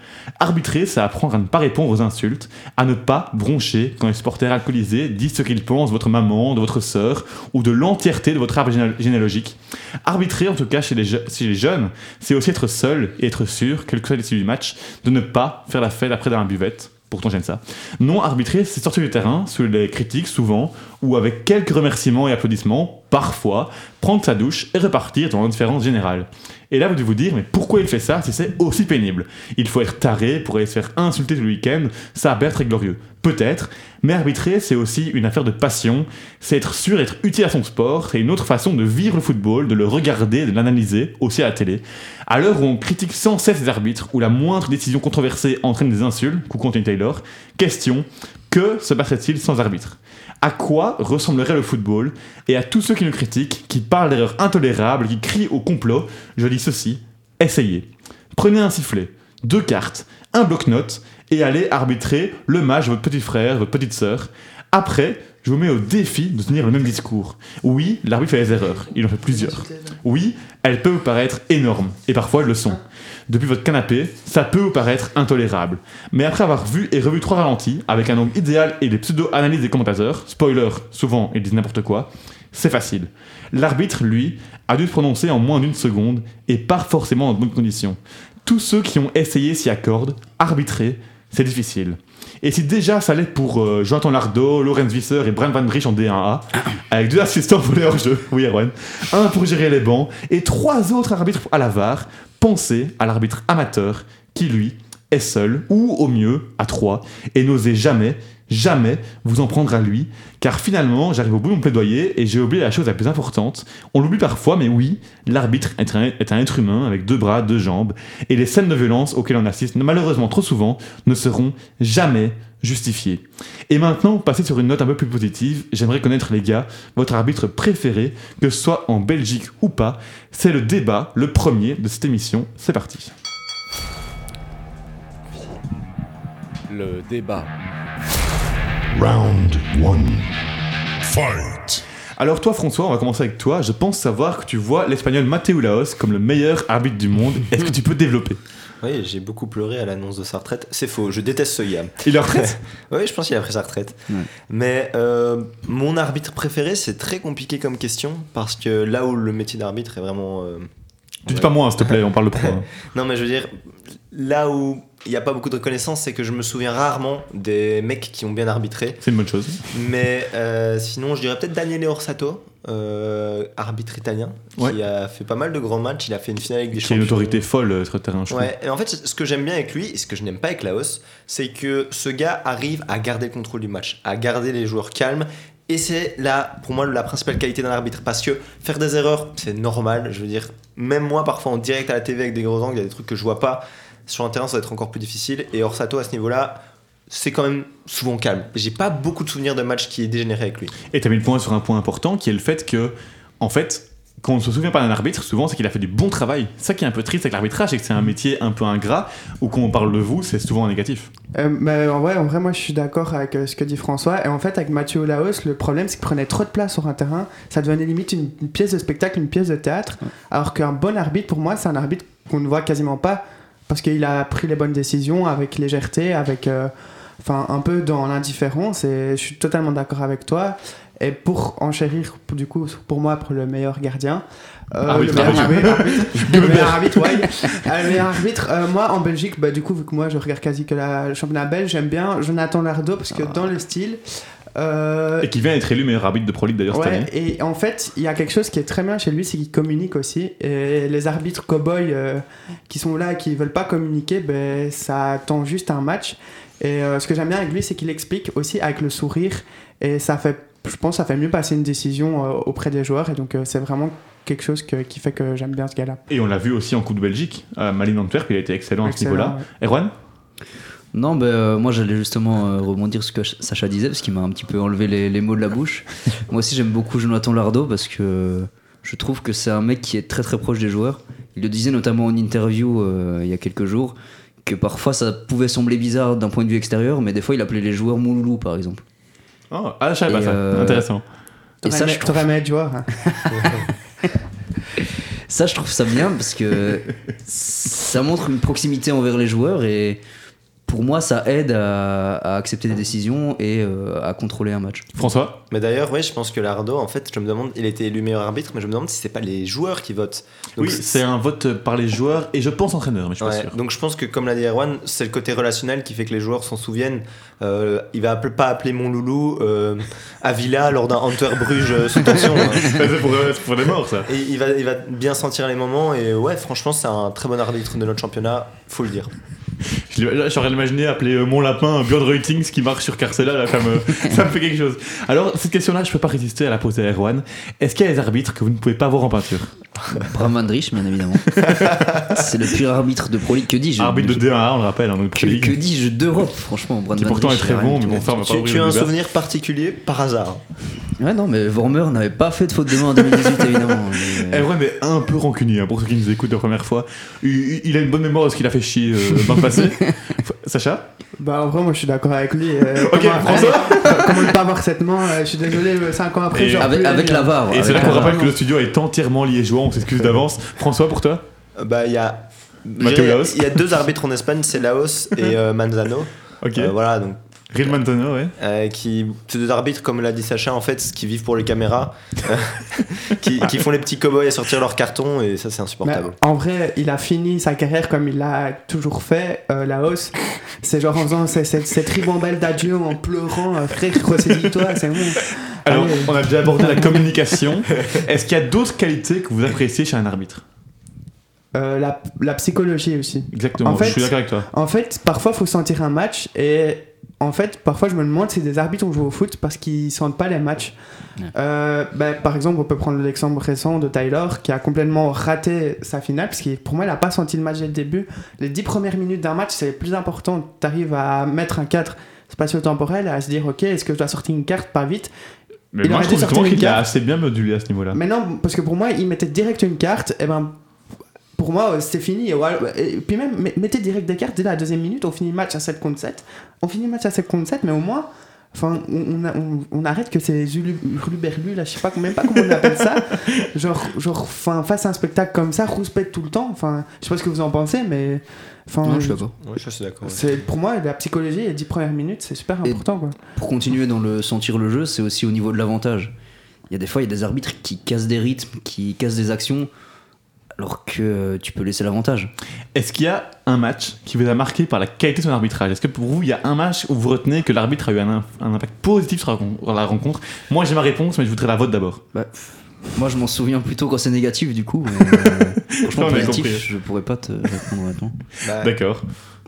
Arbitrer, c'est apprendre à ne pas répondre aux insultes, à ne pas broncher quand les supporters alcoolisés disent ce qu'ils pensent de votre maman, de votre sœur, ou de l'entièreté de votre arbre généal- généalogique. Arbitrer, en tout cas chez les, je- chez les jeunes, c'est aussi être seul et être sûr, quel que soit l'issue du match, de ne pas faire la fête après dans la buvette. Pourtant, j'aime ça. Non, arbitrer, c'est sortir du terrain, sous les critiques souvent, ou avec quelques remerciements et applaudissements, parfois, prendre sa douche et repartir dans l'indifférence générale. Et là, vous devez vous dire, mais pourquoi il fait ça si c'est aussi pénible? Il faut être taré pour aller se faire insulter tout le week-end, ça a l'air très glorieux. Peut-être, mais arbitrer, c'est aussi une affaire de passion, c'est être sûr d'être utile à son sport, c'est une autre façon de vivre le football, de le regarder, de l'analyser, aussi à la télé. À l'heure où on critique sans cesse les arbitres, où la moindre décision controversée entraîne des insultes, coucou Anthony Taylor, question, que se passerait-il sans arbitre? À quoi ressemblerait le football et à tous ceux qui le critiquent, qui parlent d'erreurs intolérables, qui crient au complot, je dis ceci, essayez. Prenez un sifflet, deux cartes, un bloc-notes et allez arbitrer le match de votre petit frère, votre petite sœur. Après, je vous mets au défi de tenir le même discours. Oui, l'arbitre fait des erreurs, il en fait plusieurs. Oui, elles peuvent paraître énormes, et parfois elles le sont. Depuis votre canapé, ça peut vous paraître intolérable. Mais après avoir vu et revu trois ralentis, avec un angle idéal et des pseudo-analyses des commentateurs, spoiler, souvent ils disent n'importe quoi, c'est facile. L'arbitre, lui, a dû se prononcer en moins d'une seconde, et pas forcément dans de bonnes conditions. Tous ceux qui ont essayé s'y accordent, arbitrer, c'est difficile. Et si déjà ça l'est pour euh, Jonathan Lardo, Lorenz Visser et Brian Van Drich en D1A, avec deux assistants volés hors jeu, oui Erwan, un pour gérer les bancs et trois autres arbitres à la VAR, pensez à l'arbitre amateur qui lui est seul ou au mieux à trois et n'osez jamais, jamais vous en prendre à lui car finalement j'arrive au bout de mon plaidoyer et j'ai oublié la chose la plus importante. On l'oublie parfois mais oui, l'arbitre est un, être humain avec deux bras, deux jambes et les scènes de violence auxquelles on assiste malheureusement trop souvent ne seront jamais justifiées. Et maintenant, passer sur une note un peu plus positive, j'aimerais connaître les gars, votre arbitre préféré, que ce soit en Belgique ou pas. C'est le débat, le premier de cette émission. C'est parti. Le débat. Round 1. Fight. Alors toi François, on va commencer avec toi. Je pense savoir que tu vois l'espagnol Mateo Laos comme le meilleur arbitre du monde. Est-ce que tu peux développer? Oui, j'ai beaucoup pleuré à l'annonce de sa retraite. C'est faux, je déteste ce gars. Il est en retraite? Oui, je pense qu'il a pris sa retraite. Ouais. Mais euh, mon arbitre préféré, c'est très compliqué comme question parce que là où le métier d'arbitre est vraiment. euh, Tu dis pas moi, s'il te plaît, on parle de pro. Non, mais je veux dire, là où il n'y a pas beaucoup de reconnaissance, c'est que je me souviens rarement des mecs qui ont bien arbitré. C'est une bonne chose. Mais euh, sinon, je dirais peut-être Daniele Orsato, euh, arbitre italien, Ouais. qui a fait pas mal de grands matchs. Il a fait une finale avec des Qui a une champions. autorité folle euh, sur le terrain, je. Ouais, et en fait, ce que j'aime bien avec lui, et ce que je n'aime pas avec Laos, c'est que ce gars arrive à garder le contrôle du match, à garder les joueurs calmes. Et c'est là, pour moi, la principale qualité d'un arbitre. Parce que faire des erreurs, c'est normal. Je veux dire, même moi, parfois en direct à la TV avec des gros angles, il y a des trucs que je vois pas. Sur un terrain, ça va être encore plus difficile. Et Orsato, à ce niveau-là, c'est quand même souvent calme. J'ai pas beaucoup de souvenirs de matchs qui est dégénéré avec lui. Et tu as mis le point sur un point important qui est le fait que, en fait, quand on se souvient pas d'un arbitre, souvent c'est qu'il a fait du bon travail. C'est ça qui est un peu triste avec l'arbitrage, c'est que c'est un métier un peu ingrat, où quand on parle de vous, c'est souvent négatif. Euh, mais en vrai, en vrai, moi je suis d'accord avec euh, ce que dit François. Et en fait, avec Mathieu Olaos, le problème c'est qu'il prenait trop de place sur un terrain. Ça devenait limite une, une pièce de spectacle, une pièce de théâtre. Alors qu'un bon arbitre, pour moi, c'est un arbitre qu'on ne voit quasiment pas. Parce qu'il a pris les bonnes décisions avec légèreté, avec. euh, Enfin, un peu dans l'indifférence. Et je suis totalement d'accord avec toi. Et pour enchérir, pour- du coup, pour moi, pour le meilleur gardien. euh, Arbitre, le meilleur arbitre. arbitre, le meilleur arbitre, ouais. Euh, le meilleur arbitre, euh, moi en Belgique, bah, du coup, vu que moi je regarde quasi que la, le championnat belge, j'aime bien Jonathan Lardo parce que dans le style. Euh, Et qui vient être élu meilleur arbitre de Pro League d'ailleurs cette année. et en fait, il y a quelque chose qui est très bien chez lui, c'est qu'il communique aussi. Et les arbitres cow-boys euh, qui sont là et qui veulent pas communiquer, ben, ça tend juste un match. Et euh, ce que j'aime bien avec lui, c'est qu'il explique aussi avec le sourire. Et ça fait, je pense, ça fait mieux passer une décision auprès des joueurs. Et donc, c'est vraiment quelque chose que- qui fait que j'aime bien ce gars-là. Et on l'a vu aussi en Coupe de Belgique. À Malines Antwerp, il a été excellent, à ce niveau-là. ouais. Erwan? Non, ben, euh, moi j'allais justement euh, rebondir sur ce que Sacha disait parce qu'il m'a un petit peu enlevé les, les mots de la bouche. moi aussi j'aime beaucoup Jonathan Lardo parce que je trouve que c'est un mec qui est très très proche des joueurs. Il le disait notamment en interview euh, il y a quelques jours que parfois ça pouvait sembler bizarre d'un point de vue extérieur, mais des fois il appelait les joueurs mouloulou par exemple. Oh, Ah, je savais pas ça. euh, Intéressant. Et ça, je trouve, hein. ça, je trouve ça bien parce que ça montre une proximité envers les joueurs et pour moi ça aide à, à accepter des décisions et euh, à contrôler un match. François Mais d'ailleurs, oui, je pense que Lardo, en fait, je me demande, il a été élu meilleur arbitre, mais je me demande si c'est pas les joueurs qui votent. Donc, Oui, c'est un vote par les joueurs et je pense entraîneur, mais je suis Ouais, pas sûr. donc je pense que comme l'a dit Erwan, c'est le côté relationnel qui fait que les joueurs s'en souviennent. Euh, il va appel- pas appeler mon loulou euh, à Villa lors d'un Hunter-Bruges euh, sous tension. hein. c'est pour, c'est pour les morts, ça. Et il va, il va bien sentir les moments et ouais, franchement, c'est un très bon arbitre de notre championnat, faut le dire. J'aurais imaginé appeler euh, mon lapin Björn Reutings qui marche sur Carcella, là, ça, me, ça me fait quelque chose. Alors, cette question-là, je peux pas résister à la poser à Erwan. Est-ce qu'il y a des arbitres que vous ne pouvez pas voir en peinture? Bram Van Driesch, bien évidemment. c'est le pire arbitre de Pro League. Que dis-je Arbitre de je- D1A, on le rappelle, hein, donc Que, que dis-je d'Europe, franchement, Bram qui Van pourtant est très bon, mais bon, ça, on va pas Tu, tu as un souvenir particulier par hasard? Ouais, non, mais Vormer n'avait pas fait de faute de main en 2018, évidemment. Mais, euh, Erwan est un peu rancunier, hein, pour ceux qui nous écoutent la première fois. Il, il a une bonne mémoire de ce qu'il a fait chier euh, le passé. Sacha Bah, en vrai, moi je suis d'accord avec lui. euh, Ok, comment, François comment ne pas voir cette main euh, Je suis désolé, 5 ans après, Et avec avec la la VAR. Et c'est là qu'on rappelle que le studio est entièrement liégeois, on s'excuse d'avance. François, pour toi Euh, Bah, il y a. Il y a- Laos. Il y a deux arbitres en Espagne, c'est Laos et euh, Manzano. Ok. Euh, voilà, donc Real Mantano, ouais. euh, qui c'est deux arbitres comme l'a dit Sacha en fait qui vivent pour les caméras euh, qui, qui font les petits cow-boys à sortir leur carton et ça c'est Mais insupportable en vrai, il a fini sa carrière comme il l'a toujours fait, euh, la hausse. C'est genre en faisant cette, cette, cette ribambelle d'adieu en pleurant, euh, frère, ressaisis-toi, c'est bon. Alors, Allez. on a déjà abordé la communication. Est-ce qu'il y a d'autres qualités que vous appréciez chez un arbitre? Euh, la, la psychologie aussi. Exactement, En fait- je suis d'accord avec toi. En fait, parfois, il faut sentir un match et en fait, parfois, je me demande si des arbitres ont joué au foot parce qu'ils sentent pas les matchs. Ouais. Euh, bah, par exemple, on peut prendre l'exemple récent de Tyler qui a complètement raté sa finale parce que pour moi, il a pas senti le match dès le début. Les 10 premières minutes d'un match, c'est le plus important. Tu arrives à mettre un cadre spatio-temporel, à se dire, ok, est-ce que je dois sortir une carte? Pas vite Mais il moi, je trouve justement qu'il a assez bien modulé à ce niveau-là. Mais non, parce que pour moi, il mettait direct une carte, et ben pour moi, c'est fini. Et. Et puis même, met- mettez direct des cartes dès la deuxième minute, on finit le match à 7 contre 7. On finit le match à 7 contre 7, mais au moins, enfin, on, on, a- on- on arrête que ces hurluberlus, là, je sais pas, même pas comment on appelle ça. genre, genre, enfin, face à un spectacle comme ça, rouspète tout le temps. Enfin, je sais pas ce que vous en pensez, mais. Enfin, Non, je suis d'accord. ouais, je suis d'accord ouais. c'est pour moi la psychologie les 10 premières minutes c'est super important quoi. Pour continuer dans le sentir le jeu, c'est aussi au niveau de l'avantage. Il y a des fois, il y a des arbitres qui cassent des rythmes, qui cassent des actions, alors que euh, tu peux laisser l'avantage. Est-ce qu'il y a un match qui vous a marqué par la qualité de son arbitrage? Est-ce que pour vous, il y a un match où vous retenez que l'arbitre a eu un, un impact positif sur la, rencontre? Moi, j'ai ma réponse, mais je voudrais la vôtre d'abord. Bah, moi, je m'en souviens plutôt quand c'est négatif, du coup. Euh, franchement, je pourrais pas te répondre maintenant. Bah, D'accord.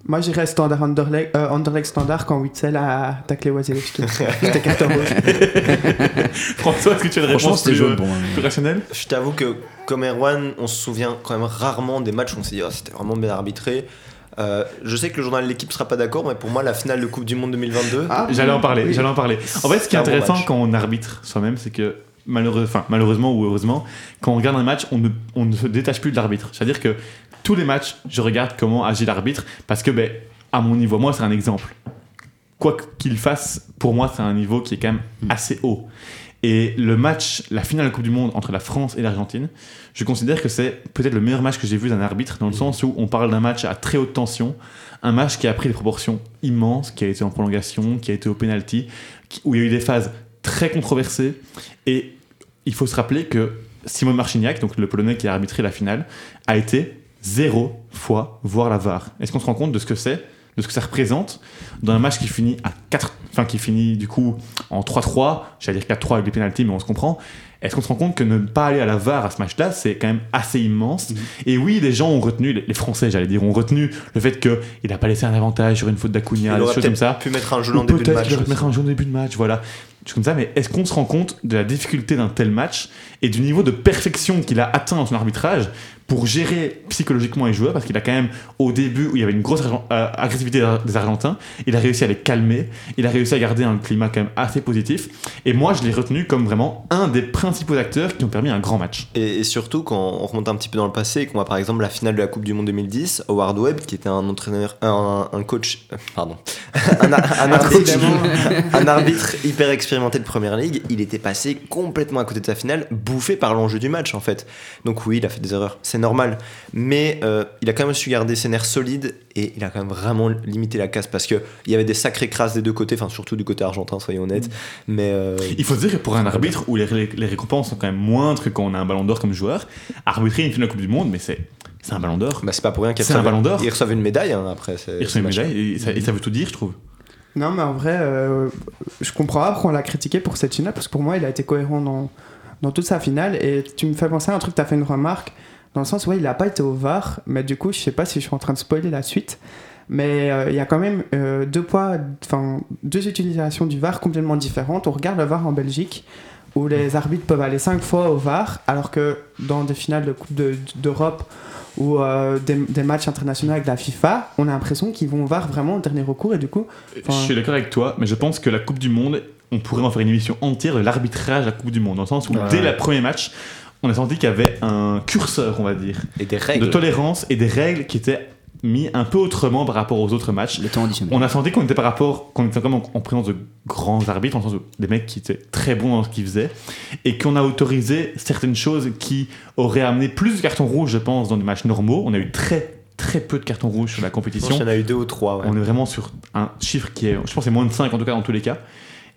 Moi j'irais standard Underleg, euh, Underleg standard quand Witzel a taclé Wasilewski. C'était carte rouge. François, est-ce que tu as une Franchement, réponse c'était plus, jaune euh, pour moi. plus rationnelle je t'avoue que comme Erwan on se souvient quand même rarement des matchs où on s'est dit Ah, c'était vraiment bien arbitré Euh, je sais que le journal de l'équipe sera pas d'accord mais pour moi la finale de Coupe du Monde 2022 Ah, J'allais en parler, oui. j'allais en parler. En fait, ce qui est bon intéressant match. quand on arbitre soi-même, c'est que malheureux, enfin, malheureusement ou heureusement, quand on regarde un match, on ne, on ne se détache plus de l'arbitre. C'est-à-dire que tous les matchs, je regarde comment agit l'arbitre parce que, ben, à mon niveau, moi, c'est un exemple. Quoi qu'il fasse, pour moi, c'est un niveau qui est quand même assez haut. Et le match, la finale de la Coupe du Monde entre la France et l'Argentine, je considère que c'est peut-être le meilleur match que j'ai vu d'un arbitre, dans le sens où on parle d'un match à très haute tension, un match qui a pris des proportions immenses, qui a été en prolongation, qui a été au penalty, qui- où il y a eu des phases très controversées. Et il faut se rappeler que Simon Marciniak, donc le Polonais qui a arbitré la finale, a été zéro fois voir la VAR. Est-ce qu'on se rend compte de ce que c'est, de ce que ça représente dans un match qui finit à 4, enfin qui finit du coup en 3-3, j'allais dire 4-3 avec les pénalties, mais on se comprend. Est-ce qu'on se rend compte que ne pas aller à la VAR à ce match-là, c'est quand même assez immense? Et oui, les gens ont retenu, les Français, j'allais dire, ont retenu le fait qu'il n'a pas laissé un avantage sur une faute d'Acuna, des choses comme peut-être ça. pu mettre un Ou en début de peut-être match. aussi. mettre un jaune au début de match, voilà. Des choses comme ça, mais est-ce qu'on se rend compte de la difficulté d'un tel match et du niveau de perfection qu'il a atteint dans son arbitrage? Pour gérer psychologiquement les joueurs Parce qu'il a quand même, au début où il y avait une grosse euh, agressivité des Argentins, il a réussi à les calmer, il a réussi à garder un climat quand même assez positif. Et moi, je l'ai retenu comme vraiment un des principaux acteurs qui ont permis un grand match. Et, et surtout, quand on remonte un petit peu dans le passé et qu'on voit par exemple la finale de la Coupe du Monde 2010, Howard Webb, qui était un entraîneur, un, un coach, euh, pardon, un, ar- un arbitre, un arbitre hyper expérimenté de première ligue, il était passé complètement à côté de sa finale, bouffé par l'enjeu du match en fait. Donc oui, il a fait des erreurs, c'est normal, mais euh, il a quand même su garder ses nerfs solides et il a quand même vraiment limité la casse parce que il y avait des sacrées crasses des deux côtés, enfin surtout du côté argentin, soyons honnêtes. Mais euh, Il faut se dire que pour un arbitre où les, les- les récompenses sont quand même moindres que quand on a un ballon d'or comme joueur, arbitrer une finale de Coupe du Monde, mais c'est c'est un ballon d'or. bah, c'est pas pour rien qu'ils C'est un ballon d'or. Ils reçoivent une médaille hein, après. Il reçoit une médaille et ça, et ça veut tout dire, je trouve. Non, mais en vrai, euh, je comprends pas pourquoi on l'a critiqué pour cette finale, parce que pour moi, il a été cohérent dans, dans toute sa finale. Et tu me fais penser à un truc, tu as fait une remarque, dans le sens où ouais, il a pas été au VAR, mais du coup, je sais pas si je suis en train de spoiler la suite. Mais euh, il y a quand même euh, deux poids, enfin deux utilisations du VAR complètement différentes. On regarde le VAR en Belgique, où les arbitres peuvent aller cinq fois au VAR, alors que dans des finales de Coupe de- d'Europe ou euh, des, des matchs internationaux avec la FIFA, on a l'impression qu'ils vont au VAR vraiment au dernier recours et du coup, Je suis d'accord avec toi, mais je pense que la Coupe du Monde, on pourrait en faire une émission entière de l'arbitrage à la Coupe du Monde, dans le sens où Ouais. dès le premier match, on a senti qu'il y avait un curseur, on va dire, Et des de règles. tolérance et des règles qui étaient mis un peu autrement par rapport aux autres matchs. Le temps additionnel. On a senti qu'on était par rapport, qu'on était comme en, en présence de grands arbitres, en sens où des mecs qui étaient très bons dans ce qu'ils faisaient, et qu'on a autorisé certaines choses qui auraient amené plus de cartons rouges, je pense, dans des matchs normaux. On a eu très très peu de cartons rouges sur la Je pense compétition. y en a eu deux ou trois. ouais. On est vraiment sur un chiffre qui est, je pense, c'est moins de 5 en tout cas dans tous les cas.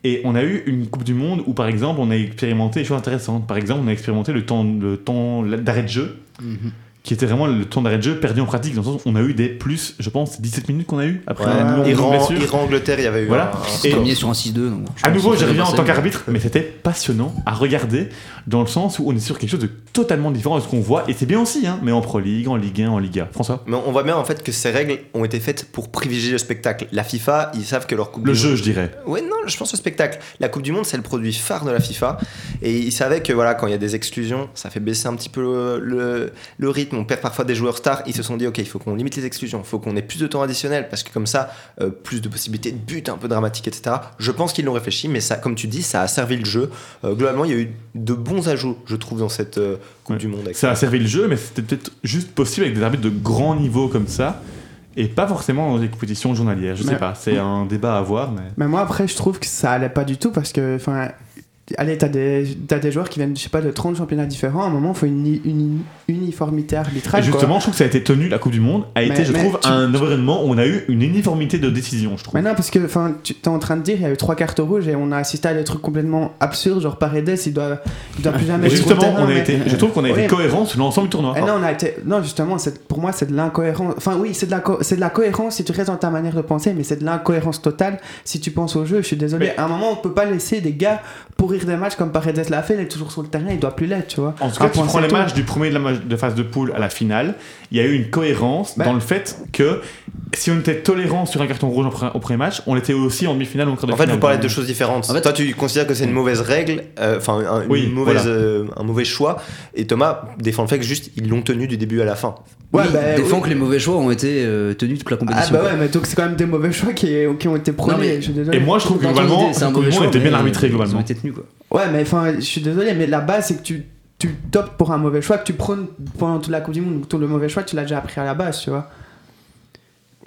Et on a eu une Coupe du Monde où, par exemple, on a expérimenté des choses intéressantes. Par exemple, on a expérimenté le temps, le temps d'arrêt de jeu, Mhm. Qui était vraiment le temps d'arrêt de jeu perdu en pratique, dans le sens où on a eu des plus, je pense, 17 minutes qu'on a eu après Ouais. longue Iran, blessure. Iran, Angleterre, il y avait eu Voilà. un- Et-. Premier sur un 6-2. donc je À nouveau, je reviens en tant qu'arbitre, mais c'était passionnant à regarder, dans le sens où on est sur quelque chose de totalement différent de ce qu'on voit, et c'est bien aussi, hein, mais en Pro League, en Ligue 1, en Liga. François? Mais on voit bien en fait que ces règles ont été faites pour privilégier le spectacle. La FIFA, ils savent que leur coupe Le du jeu, Monde- je dirais. Ouais, non, je pense au spectacle. La Coupe du Monde, c'est le produit phare de la FIFA. Et ils savaient que voilà, quand il y a des exclusions, ça fait baisser un petit peu le, le- le rythme. On perd parfois des joueurs stars. Ils se sont dit, ok, il faut qu'on limite les exclusions. Il faut qu'on ait plus de temps additionnel. Parce que comme ça, euh, plus de possibilités de buts un peu dramatiques, etc. Je pense qu'ils l'ont réfléchi. Mais ça, comme tu dis, ça a servi le jeu. Euh, globalement, il y a eu de bons ajouts, je trouve, dans cette euh, Coupe Ouais. du Monde. Ça a servi le jeu, mais c'était peut-être juste possible avec des arbitres de grand niveau comme ça, et pas forcément dans des compétitions journalières. Je sais Mais- pas, c'est un débat à avoir, mais. Mais moi, après, je trouve que ça allait pas du tout parce que, enfin, allez, t'as des, t'as des joueurs qui viennent, je sais pas, de 30 championnats différents. À un moment, il faut une, une uniformité Et arbitrale. justement, je trouve que ça a été tenu, la Coupe du Monde, a Mais- été, je trouve, tu- un environnement où on a eu une uniformité de décision, je trouve. Mais non, parce que, tu es en train de dire, il y a eu trois cartes rouges et on a assisté à des trucs complètement absurdes, genre Paredes, il doit, il doit plus jamais Mais justement, terrain, on a mais- été, je trouve qu'on a été cohérent sur l'ensemble du tournoi. Non, on a été... non, justement, pour moi, c'est de l'incohérence. Enfin, oui, c'est de, la co- de la cohérence si tu restes dans ta manière de penser, mais c'est de l'incohérence totale si tu penses au jeu. Je suis désolé. Mais- À un moment, on peut pas laisser des gars pourrir des matchs comme Paredes l'a fait, il est toujours sur le terrain, il doit plus l'être, tu vois. En tout Un cas, tu prends les matchs du premier de la de phase de poule à la finale, il y a eu une cohérence Bah. dans le fait que si on était tolérant sur un carton rouge au premier match, on l'était aussi en demi-finale ou en quart de En fait, vous parlez de deux choses différentes. En fait- Toi, tu considères que c'est une mauvaise règle, euh, enfin un, une Oui, voilà. euh, un mauvais choix, et Thomas défend le fait que juste ils l'ont tenu du début à la fin. Ouais, Oui, bah, défend oui. que les mauvais choix ont été euh, tenus toute la Ah compétition. bah quoi. ouais, mais donc c'est quand même des mauvais choix qui, qui ont été Non, produits, mais- je suis désolé. Et moi, je trouve que globalement, un choix, était bien arbitré Ils ont globalement. été tenus quoi. Ouais, mais enfin, je suis désolé, mais la base, c'est que tu, tu pour un mauvais choix, que tu prônes pendant toute la Coupe du Monde. Donc, tout le mauvais choix, tu l'as déjà appris à la base, tu vois.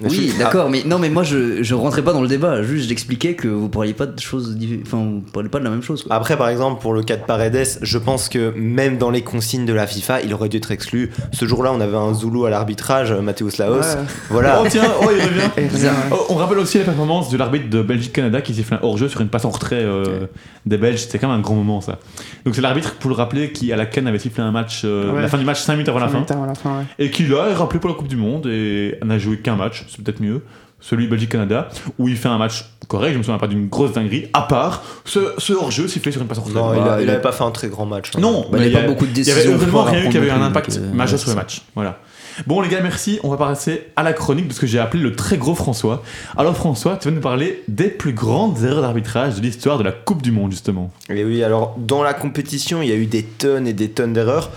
Oui, d'accord, mais non, mais moi je, je rentrais pas dans le débat, juste j'expliquais que vous parliez pas de choses, enfin vous parliez pas de la même chose. Quoi. Après, par exemple, pour le cas de Paredes, je pense que même dans les consignes de la FIFA, il aurait dû être exclu. Ce jour-là, on avait un Zoulou à l'arbitrage, Mathéus Laos. Ouais. Voilà. Oh tiens, oh il revient. Oh, on rappelle aussi la performance de l'arbitre de Belgique-Canada qui s'est fait un hors-jeu sur une passe en retrait euh, des Belges. C'était quand même un grand moment ça. Donc c'est l'arbitre, pour le rappeler, qui à la Cannes avait sifflé un match, euh, Ouais. la fin du match 5 minutes avant la fin. Avant la fin, ouais. Et qui là est rappelé pour la Coupe du Monde et n'a joué qu'un match, c'est peut-être mieux. Celui Belgique-Canada, où il fait un match correct, je me souviens pas d'une grosse dinguerie, à part ce, ce hors-jeu sifflé sur une passe en. Non, il, Bah, a- il il a- avait pas fait un très grand match. hein. Non, Bah, il y mais a pas a- beaucoup de Il y avait décisions vraiment rien eu qui avait un impact euh, majeur ouais, sur le match. Voilà. Bon les gars, merci. On va passer à la chronique de ce que j'ai appelé le très gros François. Alors François, tu vas nous parler des plus grandes erreurs d'arbitrage de l'histoire de la Coupe du Monde justement. Et oui, alors dans la compétition, il y a eu des tonnes et des tonnes d'erreurs.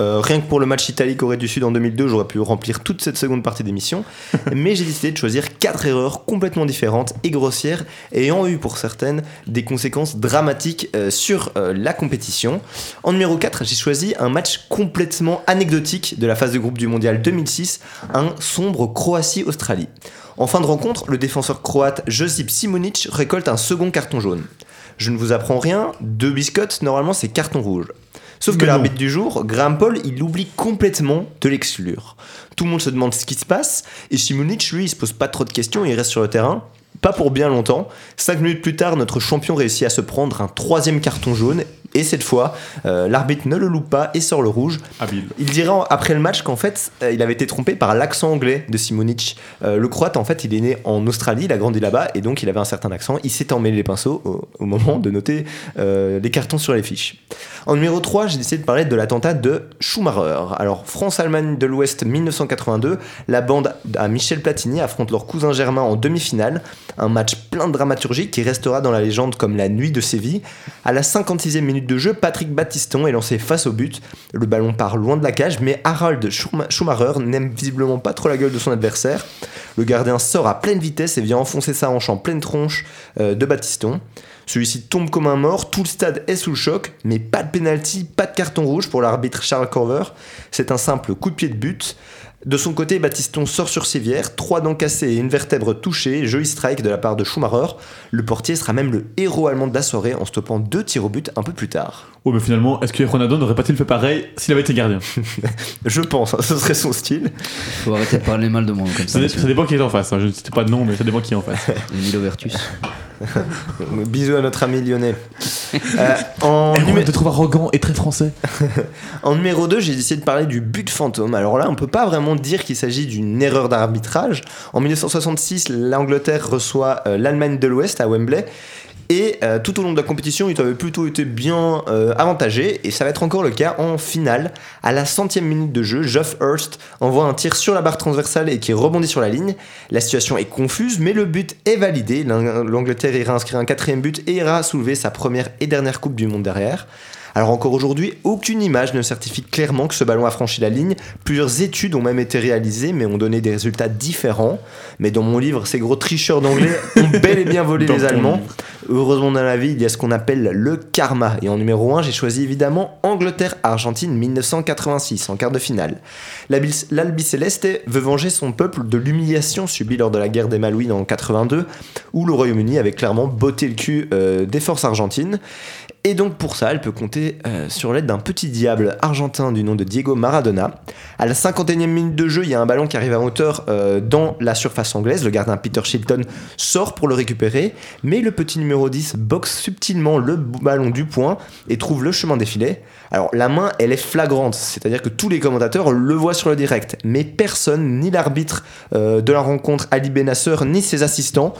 Euh, rien que pour le match Italie-Corée du Sud en 2002, j'aurais pu remplir toute cette seconde partie d'émission. mais j'ai décidé de choisir quatre erreurs complètement différentes et grossières, ayant eu pour certaines des conséquences dramatiques euh, sur euh, la compétition. En numéro 4, j'ai choisi un match complètement anecdotique de la phase de groupe du Mondial 2006, un sombre Croatie-Australie. En fin de rencontre, le défenseur croate Josip Simonic récolte un second carton jaune. Je ne vous apprends rien, deux biscottes, normalement c'est carton rouge. Sauf que Mais l'arbitre du jour, Graham Paul, il oublie complètement de l'exclure. Tout le monde se demande ce qui se passe, et Simonic, lui, il se pose pas trop de questions, il reste sur le terrain. Pas pour bien longtemps. Cinq minutes plus tard, notre champion réussit à se prendre un troisième carton jaune, et cette fois, euh, l'arbitre ne le loupe pas et sort le rouge. Habile. Il dirait en- après le match qu'en fait, euh, il avait été trompé par l'accent anglais de Simonic. Euh, le croate, en fait, il est né en Australie, il a grandi là-bas, et donc il avait un certain accent. Il s'est emmêlé les pinceaux au, au moment de noter les cartons sur les fiches. En numéro 3, j'ai décidé de parler de l'attentat de Schumacher. Alors, France-Allemagne de l'Ouest 1982, la bande à Michel Platini affronte leur cousin germain en demi-finale. Un match plein de dramaturgie qui restera dans la légende comme la nuit de Séville. À la 56e minute de jeu, Patrick Battiston est lancé face au but. Le ballon part loin de la cage, mais Harald Schuma- Schumacher n'aime visiblement pas trop la gueule de son adversaire. Le gardien sort à pleine vitesse et vient enfoncer sa hanche en pleine tronche euh, de Battiston. Celui-ci tombe comme un mort, tout le stade est sous le choc, mais pas de penalty, pas de carton rouge pour l'arbitre Charles Corver. C'est un simple coup de pied de but. De son côté, Battiston sort sur civière, trois dents cassées et une vertèbre touchée, joli strike de la part de Schumacher. Le portier sera même le héros allemand de la soirée en stoppant deux tirs au but un peu plus tard. Oh mais finalement, est-ce que Ronaldo n'aurait pas-il fait pareil s'il avait été gardien? Je pense, hein, ce serait son style. Faut arrêter de parler mal de moi comme ça. ça, ça dépend qui est en face. hein. Je ne cite pas de nom, mais ça dépend qui est en face. Milo Vertus. Bisous à notre ami lyonnais. Euh, en, Et numé- te trouve arrogant et très français. en numéro 2, j'ai décidé de parler du but fantôme. Alors là, on peut pas vraiment dire qu'il s'agit d'une erreur d'arbitrage. En 1966, l'Angleterre reçoit euh, l'Allemagne de l'Ouest à Wembley. Et euh, tout au long de la compétition, il avait plutôt été bien euh, avantagé, et ça va être encore le cas en finale. À la centième minute de jeu, Geoff Hurst envoie un tir sur la barre transversale et qui rebondit sur la ligne. La situation est confuse, mais le but est validé. L'Ang- L'Angleterre ira inscrire un quatrième but et ira soulever sa première et dernière Coupe du Monde derrière. Alors encore aujourd'hui, aucune image ne certifie clairement que ce ballon a franchi la ligne. Plusieurs études ont même été réalisées, mais ont donné des résultats différents. Mais dans mon livre, ces gros tricheurs d'anglais ont bel et bien volé les Allemands. Heureusement dans la vie, il y a ce qu'on appelle le karma. Et en numéro 1, j'ai choisi évidemment Angleterre-Argentine 1986 en quart de finale. L'Albi- L'Albiceleste veut venger son peuple de l'humiliation subie lors de la guerre des Malouines en 82, où le Royaume-Uni avait clairement botté le cul euh, des forces argentines. Et donc pour ça, elle peut compter euh, sur l'aide d'un petit diable argentin du nom de Diego Maradona. À la 51e minute de jeu, il y a un ballon qui arrive à hauteur euh, dans la surface anglaise. Le gardien Peter Shilton sort pour le récupérer, mais le petit numéro 10 boxe subtilement le ballon du point et trouve le chemin des filets. Alors la main, elle est flagrante, c'est-à-dire que tous les commentateurs le voient sur le direct, mais personne, ni l'arbitre euh, de la rencontre Ali Benasser, ni ses assistants,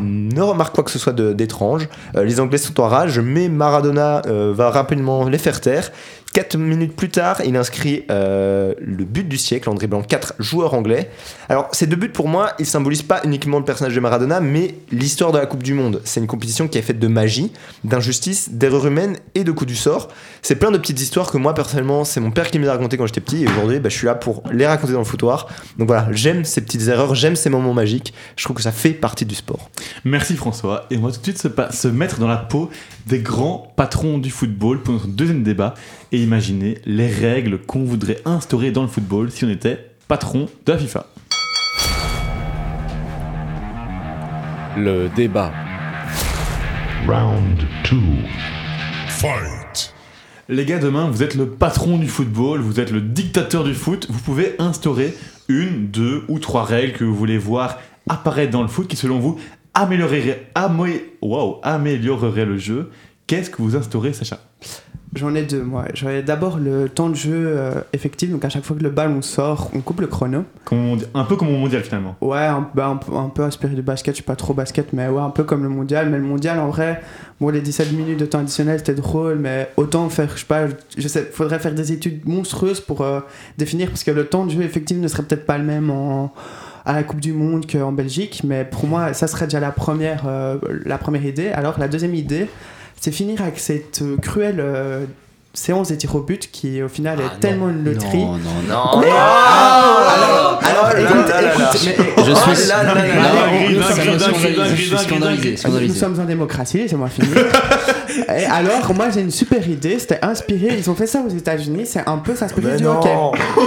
ne remarque quoi que ce soit d'étrange. Euh, les Anglais sont en rage, mais Maradona euh, va rapidement les faire taire. 4 minutes plus tard, il inscrit euh, le but du siècle en dribblant 4 joueurs anglais. Alors, ces deux buts, pour moi, ils symbolisent pas uniquement le personnage de Maradona, mais l'histoire de la Coupe du Monde. C'est une compétition qui est faite de magie, d'injustice, d'erreurs humaines et de coups du sort. C'est plein de petites histoires que moi, personnellement, c'est mon père qui me les a racontées quand j'étais petit, et aujourd'hui, bah, je suis là pour les raconter dans le foutoir. Donc voilà, j'aime ces petites erreurs, j'aime ces moments magiques. Je trouve que ça fait partie du sport. Merci François. Et on va tout de suite se, mettre dans la peau des grands patron du football pour notre deuxième débat et imaginer les règles qu'on voudrait instaurer dans le football si on était patron de la FIFA. Le débat. Round 2. Fight. Les gars, demain, vous êtes le patron du football, vous êtes le dictateur du foot. Vous pouvez instaurer une, deux ou trois règles que vous voulez voir apparaître dans le foot qui, selon vous, amélioreraient, amé- wow, amélioreraient le jeu. Qu'est-ce que vous instaurez, Sacha? J'en ai deux, moi. J'aurais d'abord le temps de jeu euh, effectif, donc à chaque fois que le ballon sort, on coupe le chrono. Comme Un peu comme au mondial finalement. Ouais, un, bah, un, peu- un peu inspiré du basket, je suis pas trop basket, mais ouais, un peu comme le mondial. Mais le mondial, en vrai, bon, les 17 minutes de temps additionnel, c'était drôle, mais autant faire, je sais pas, je sais, faudrait faire des études monstrueuses pour euh, définir, parce que le temps de jeu effectif ne serait peut-être pas le même en à la Coupe du Monde qu'en Belgique, mais pour moi, ça serait déjà la première, euh, la première idée. Alors, la deuxième idée, c'est finir avec cette euh, cruelle euh, séance des tirs au but qui, au final, est tellement une loterie. Non, non, non. Alors, alors, écoute, là, là, là, là. écoute, Je suis. là. Et alors, moi j'ai une super idée, c'était inspiré, ils ont fait ça aux États-Unis, c'est un peu s'inspirer du hockey.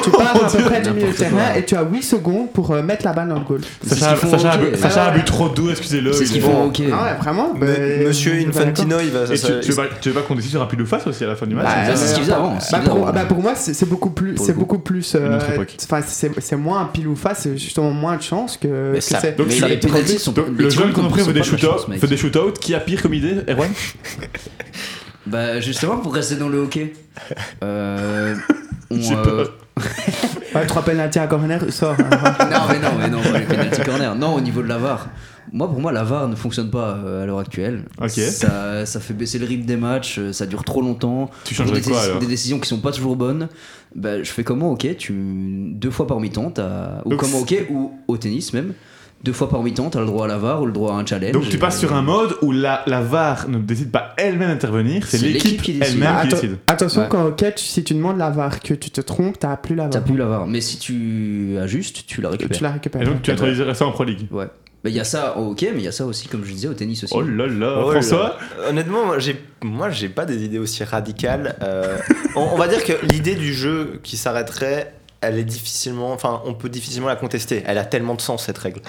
Tu pars à peu près du milieu de terrain et tu as 8 secondes pour euh, mettre la balle dans le goal. Sacha, a au bu- hockey. Sacha a bu Ouais. trop d'eau, excusez-le. C'est ce il qu'ils font hockey. Ah ouais, vraiment Monsieur Infantino, il va. Et tu, ça- tu veux pas, tu veux pas qu'on décide sur un pile ou face aussi à la fin du match Bah, ça c'est ce qu'ils faisaient avant. Bah faisaient pour, avant. bah pour moi, c'est beaucoup plus, c'est beaucoup plus, euh, enfin c'est moins un pile ou face, c'est justement moins de chance que, Mais que ça- c'est. Donc, les sont le jeune qu'on a pris fait des shootouts. Qui a pire comme idée, Erwan? Bah justement pour rester dans le hockey. Euh, on, J'ai euh, peur. Ouais, trois penalty à corner, sort. hein. non mais non mais non pas les penalty corner. Non au niveau de la VAR. Moi pour moi la VAR ne fonctionne pas euh, à l'heure actuelle. Ok. Ça, ça fait baisser le rythme des matchs, euh, ça dure trop longtemps. Tu Pour changerais des, quoi alors des décisions qui sont pas toujours bonnes. Bah, je fais comment Ok, tu deux fois par mi-temps, t'as- ou comme au hockey ou au tennis même. Deux fois par mi-temps, t'as le droit à la VAR ou le droit à un challenge. Donc tu passes Et- sur un mode où la, la VAR ne décide pas elle-même d'intervenir, c'est l'équipe l'équipe qui décide. elle-même qui décide. Attention, Ouais. quand au catch, si tu demandes la VAR que tu te trompes, t'as plus la T'as VAR. plus la VAR, mais si tu ajustes, tu la récupères. Tu la récupères. Et donc tu introduirais ça en Pro League. Ouais. Il y a ça au hockey, mais il y a ça aussi, comme je disais, au tennis aussi. Oh là là, Oh François là. Honnêtement, moi j'ai, moi j'ai pas des idées aussi radicales. Euh, on, on va dire que l'idée du jeu qui s'arrêterait, elle est difficilement, enfin, on peut difficilement la contester. Elle a tellement de sens cette règle.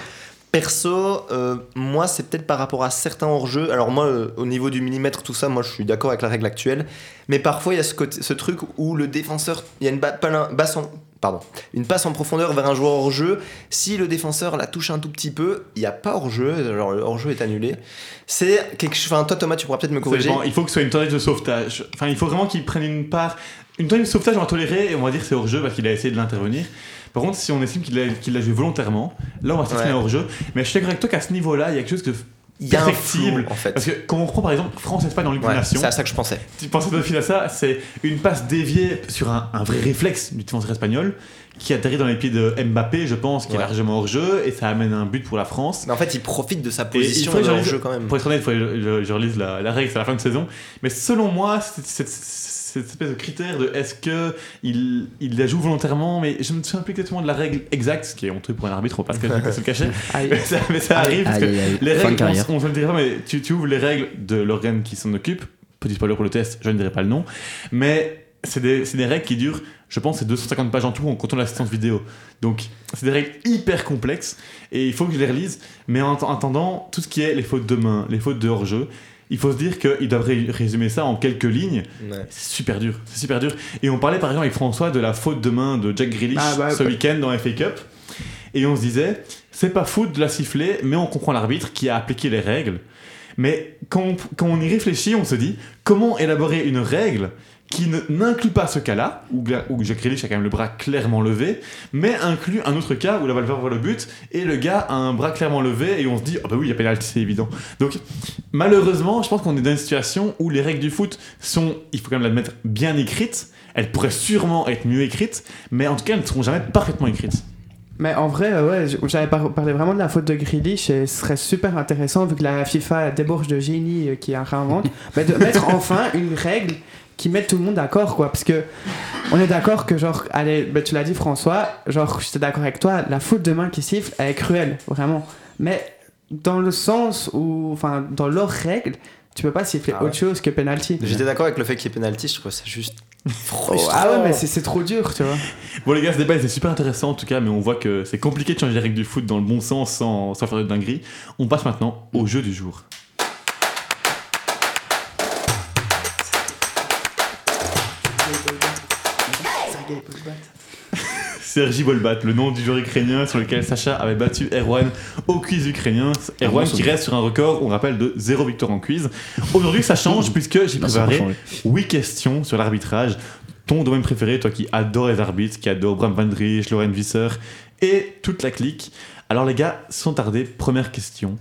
Perso, euh, moi c'est peut-être par rapport à certains hors-jeux. Alors moi, euh, au niveau du millimètre, tout ça, moi je suis d'accord avec la règle actuelle. Mais parfois il y a ce, truc où le défenseur, il y a une passe en profondeur vers un joueur hors-jeu. Si le défenseur la touche un tout petit peu, il n'y a pas hors-jeu, genre le hors-jeu est annulé. C'est quelque chose. Enfin, toi Thomas, tu pourras peut-être me corriger. Il faut que ce soit une tentative de sauvetage. Enfin, il faut vraiment qu'il prenne une part. Une tentative de sauvetage, on va tolérer et on va dire c'est hors-jeu parce qu'il a essayé de l'intervenir. Par contre, si on estime qu'il l'a joué volontairement, là on va un hors-jeu. Mais je suis d'accord avec toi qu'à ce niveau-là, il y a quelque chose de Il y a un perfectible. flou, en fait. Parce que quand on reprend par exemple France-Espagne dans Ligue Ouais, c'est à ça que je pensais. tu pensais de fil à ça, c'est une passe déviée sur un, un vrai réflexe du défenseur espagnol qui atterrit dans les pieds de Mbappé, je pense, qui est largement hors jeu et ça amène un but pour la France. Mais en fait, il profite de sa Et il position faudrait de que je hors-jeu relise- quand même. Pour être honnête, il faudrait que je, je relise la, la règle, c'est à la fin de saison. Mais selon moi, c'est- c'est- c'est- cette espèce de critère de est-ce que il, il la joue volontairement, mais je me souviens plus exactement de la règle exacte, ce qui est honteux pour un arbitre, on va pas se le cacher. Mais ça, mais ça arrive parce que les règles, on, on se le dira pas, mais tu, tu ouvres les règles de l'organe qui s'en occupe. Petit spoiler pour le test, je ne dirai pas le nom. Mais c'est des, des règles qui durent, je pense, c'est 250 pages en tout on a l'assistance vidéo. Donc, c'est des règles hyper complexes et il faut que je les relise. Mais en en attendant, tout ce qui est les fautes de main, les fautes de hors-jeu, il faut se dire qu'ils doivent ré- résumer ça en quelques lignes. Ouais. C'est super dur, c'est super dur. Et on parlait par exemple avec François de la faute de main de Jack Grealish Ah bah, ce bah. week-end dans FA Cup. Et on se disait, c'est pas faute de la siffler, mais on comprend l'arbitre qui a appliqué les règles. Mais quand on, quand on y réfléchit, on se dit, comment élaborer une règle qui n'inclut pas ce cas-là, où, où Jack Grealish a quand même le bras clairement levé, mais inclut un autre cas où la balle va vers le but et le gars a un bras clairement levé et on se dit, ah bah oui, il y a pénalty, c'est évident. Donc, malheureusement, je pense qu'on est dans une situation où les règles du foot sont, il faut quand même l'admettre, bien écrites. Elles pourraient sûrement être mieux écrites, mais en tout cas, elles ne seront jamais parfaitement écrites. Mais en vrai, euh, ouais, j'avais par- parlé vraiment de la faute de Grealish et ce serait super intéressant vu que la FIFA débauche de génie euh, qui la réinvente, mais de mettre enfin une règle qui mette tout le monde d'accord quoi. Parce que on est d'accord que, genre, allez, bah, tu l'as dit François, genre, j'étais d'accord avec toi, la faute de main qui siffle, elle est cruelle, vraiment. Mais dans le sens où, enfin, dans leurs règles, Tu peux pas siffler Ah ouais. autre chose que penalty. J'étais d'accord avec le fait qu'il y ait penalty, je trouve ça juste Oh, ah ouais, mais c'est c'est trop dur, tu vois. Bon les gars, ce débat c'est super intéressant en tout cas, mais on voit que c'est compliqué de changer les règles du foot dans le bon sens sans, sans faire de dinguerie. On passe maintenant au jeu du jour. Sergi Bolbat, le nom du joueur ukrainien sur lequel Sacha avait battu Erwan au quiz ukrainien. Erwan qui reste sur un record, on rappelle, de zéro victoire en quiz. Aujourd'hui, ça change puisque j'ai préparé changer. 8 questions sur l'arbitrage. Ton domaine préféré, toi qui adore les arbitres, qui adore Bram Van Dries, Lauren Visser et toute la clique. Alors les gars, sans tarder, première question.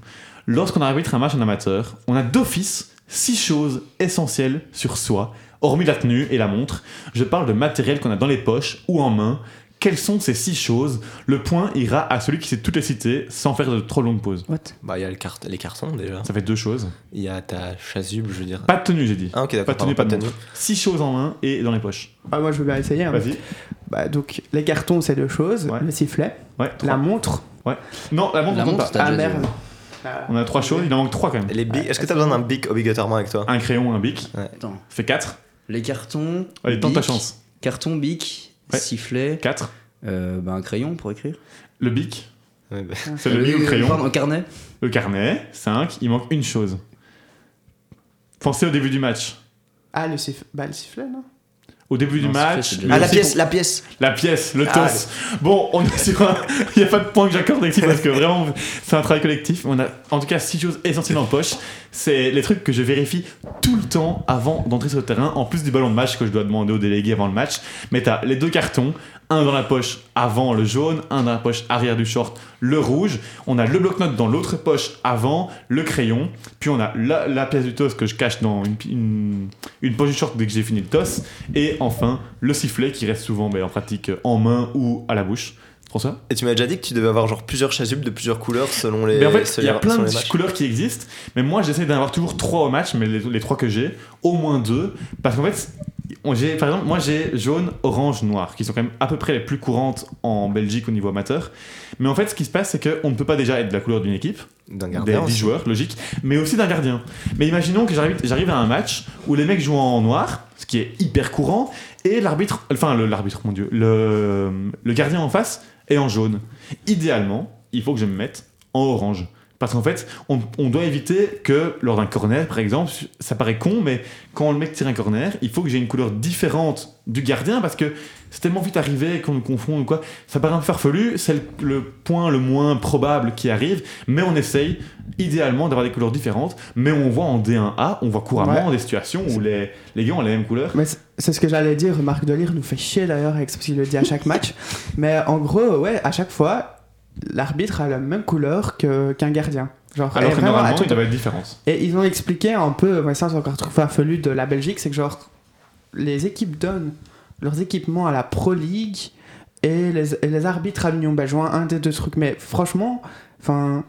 Lorsqu'on arbitre un match en amateur, on a d'office 6 choses essentielles sur soi, hormis la tenue et la montre. Je parle de matériel qu'on a dans les poches ou en main. Quelles sont ces 6 choses? Le point ira à celui qui sait toutes les citer sans faire de trop longues pauses. Bah, il y a le cart- les cartons déjà. Ça fait deux choses. Il y a ta chasuble, je veux dire. Pas de tenue, j'ai dit. Ah, ok, d'accord. Pas de tenue, pardon, pas de montre. 6 choses en main et dans les poches. Ah, moi, je veux bien essayer. hein. Vas-y. Bah, donc, les cartons, c'est deux choses. Ouais. Le sifflet, Ouais, trois. la montre. Non, la montre, La on compte montre, pas. t'as Ah, déjà dit, merde. ouais. Ah, On a trois choses, il en manque trois quand même. Les bics. Est-ce que t'as besoin d'un bic obligatoirement avec toi? Un crayon, un bic. Attends. Ça fait 4. Les cartons. Allez, tente ta chance. Carton, bic, Ouais. sifflet, 4. euh, bah, un crayon pour écrire. Le bic, Ouais, bah, c'est le bic ou le crayon. Pardon, un carnet. Le carnet, 5. Il manque une chose. Pensez au début du match. Ah, le, siff- bah, le sifflet, non? Au début Non, du fait, match. Ah, la pièce, pour- la pièce. La pièce, le Ah, toss. Bon, on est sur un. Il n'y a pas de point que j'accorde ici parce que vraiment, c'est un travail collectif. On a en tout cas six choses essentielles en poche. C'est les trucs que je vérifie tout le temps avant d'entrer sur le terrain, en plus du ballon de match que je dois demander aux délégués avant le match. Mais t'as les deux cartons, un dans la poche avant le jaune, un dans la poche arrière du short, le rouge. On a le bloc-notes dans l'autre poche avant, le crayon. Puis on a la, la pièce du toss que je cache dans une, une, une poche du short dès que j'ai fini le toss. Et enfin, le sifflet qui reste souvent ben, en pratique en main ou à la bouche. François? Et tu m'as déjà dit que tu devais avoir genre plusieurs chasubles de plusieurs couleurs selon les. Mais en fait, il y a plein de couleurs qui existent, mais moi j'essaie d'en avoir toujours trois au match, mais les, les trois que j'ai, au moins deux, parce qu'en fait, j'ai, par exemple, moi j'ai jaune, orange, noir, qui sont quand même à peu près les plus courantes en Belgique au niveau amateur. Mais en fait, ce qui se passe, c'est qu'on ne peut pas déjà être de la couleur d'une équipe, D'un des gardien. 10 aussi. joueurs, logique, mais aussi d'un gardien. Mais imaginons que j'arrive, j'arrive à un match où les mecs jouent en noir, ce qui est hyper courant, et l'arbitre, enfin le- l'arbitre, mon dieu, le, le gardien en face est en jaune. Idéalement, il faut que je me mette en orange. Parce qu'en fait, on, on doit éviter que lors d'un corner, par exemple, ça paraît con, mais quand le mec tire un corner, il faut que j'ai une couleur différente du gardien parce que c'est tellement vite arrivé qu'on nous confond ou quoi. Ça paraît un peu farfelu, c'est le, le point le moins probable qui arrive, mais on essaye idéalement d'avoir des couleurs différentes. Mais on voit en D1A, on voit couramment Ouais. des situations où les, les gars ont la même couleur. Mais c'est- c'est ce que j'allais dire. Marc Delire nous fait chier d'ailleurs avec ce qu'il le dit à chaque match. Mais en gros, ouais, à chaque fois, l'arbitre a la même couleur que- qu'un gardien. Genre, Alors que normalement, il avoir une différence. Et ils ont expliqué un peu, mais ça c'est encore trop farfelu de la Belgique, c'est que genre les équipes donnent leurs équipements à la Pro League et les, et les arbitres à l'Union belge, un des deux trucs. Mais franchement, enfin,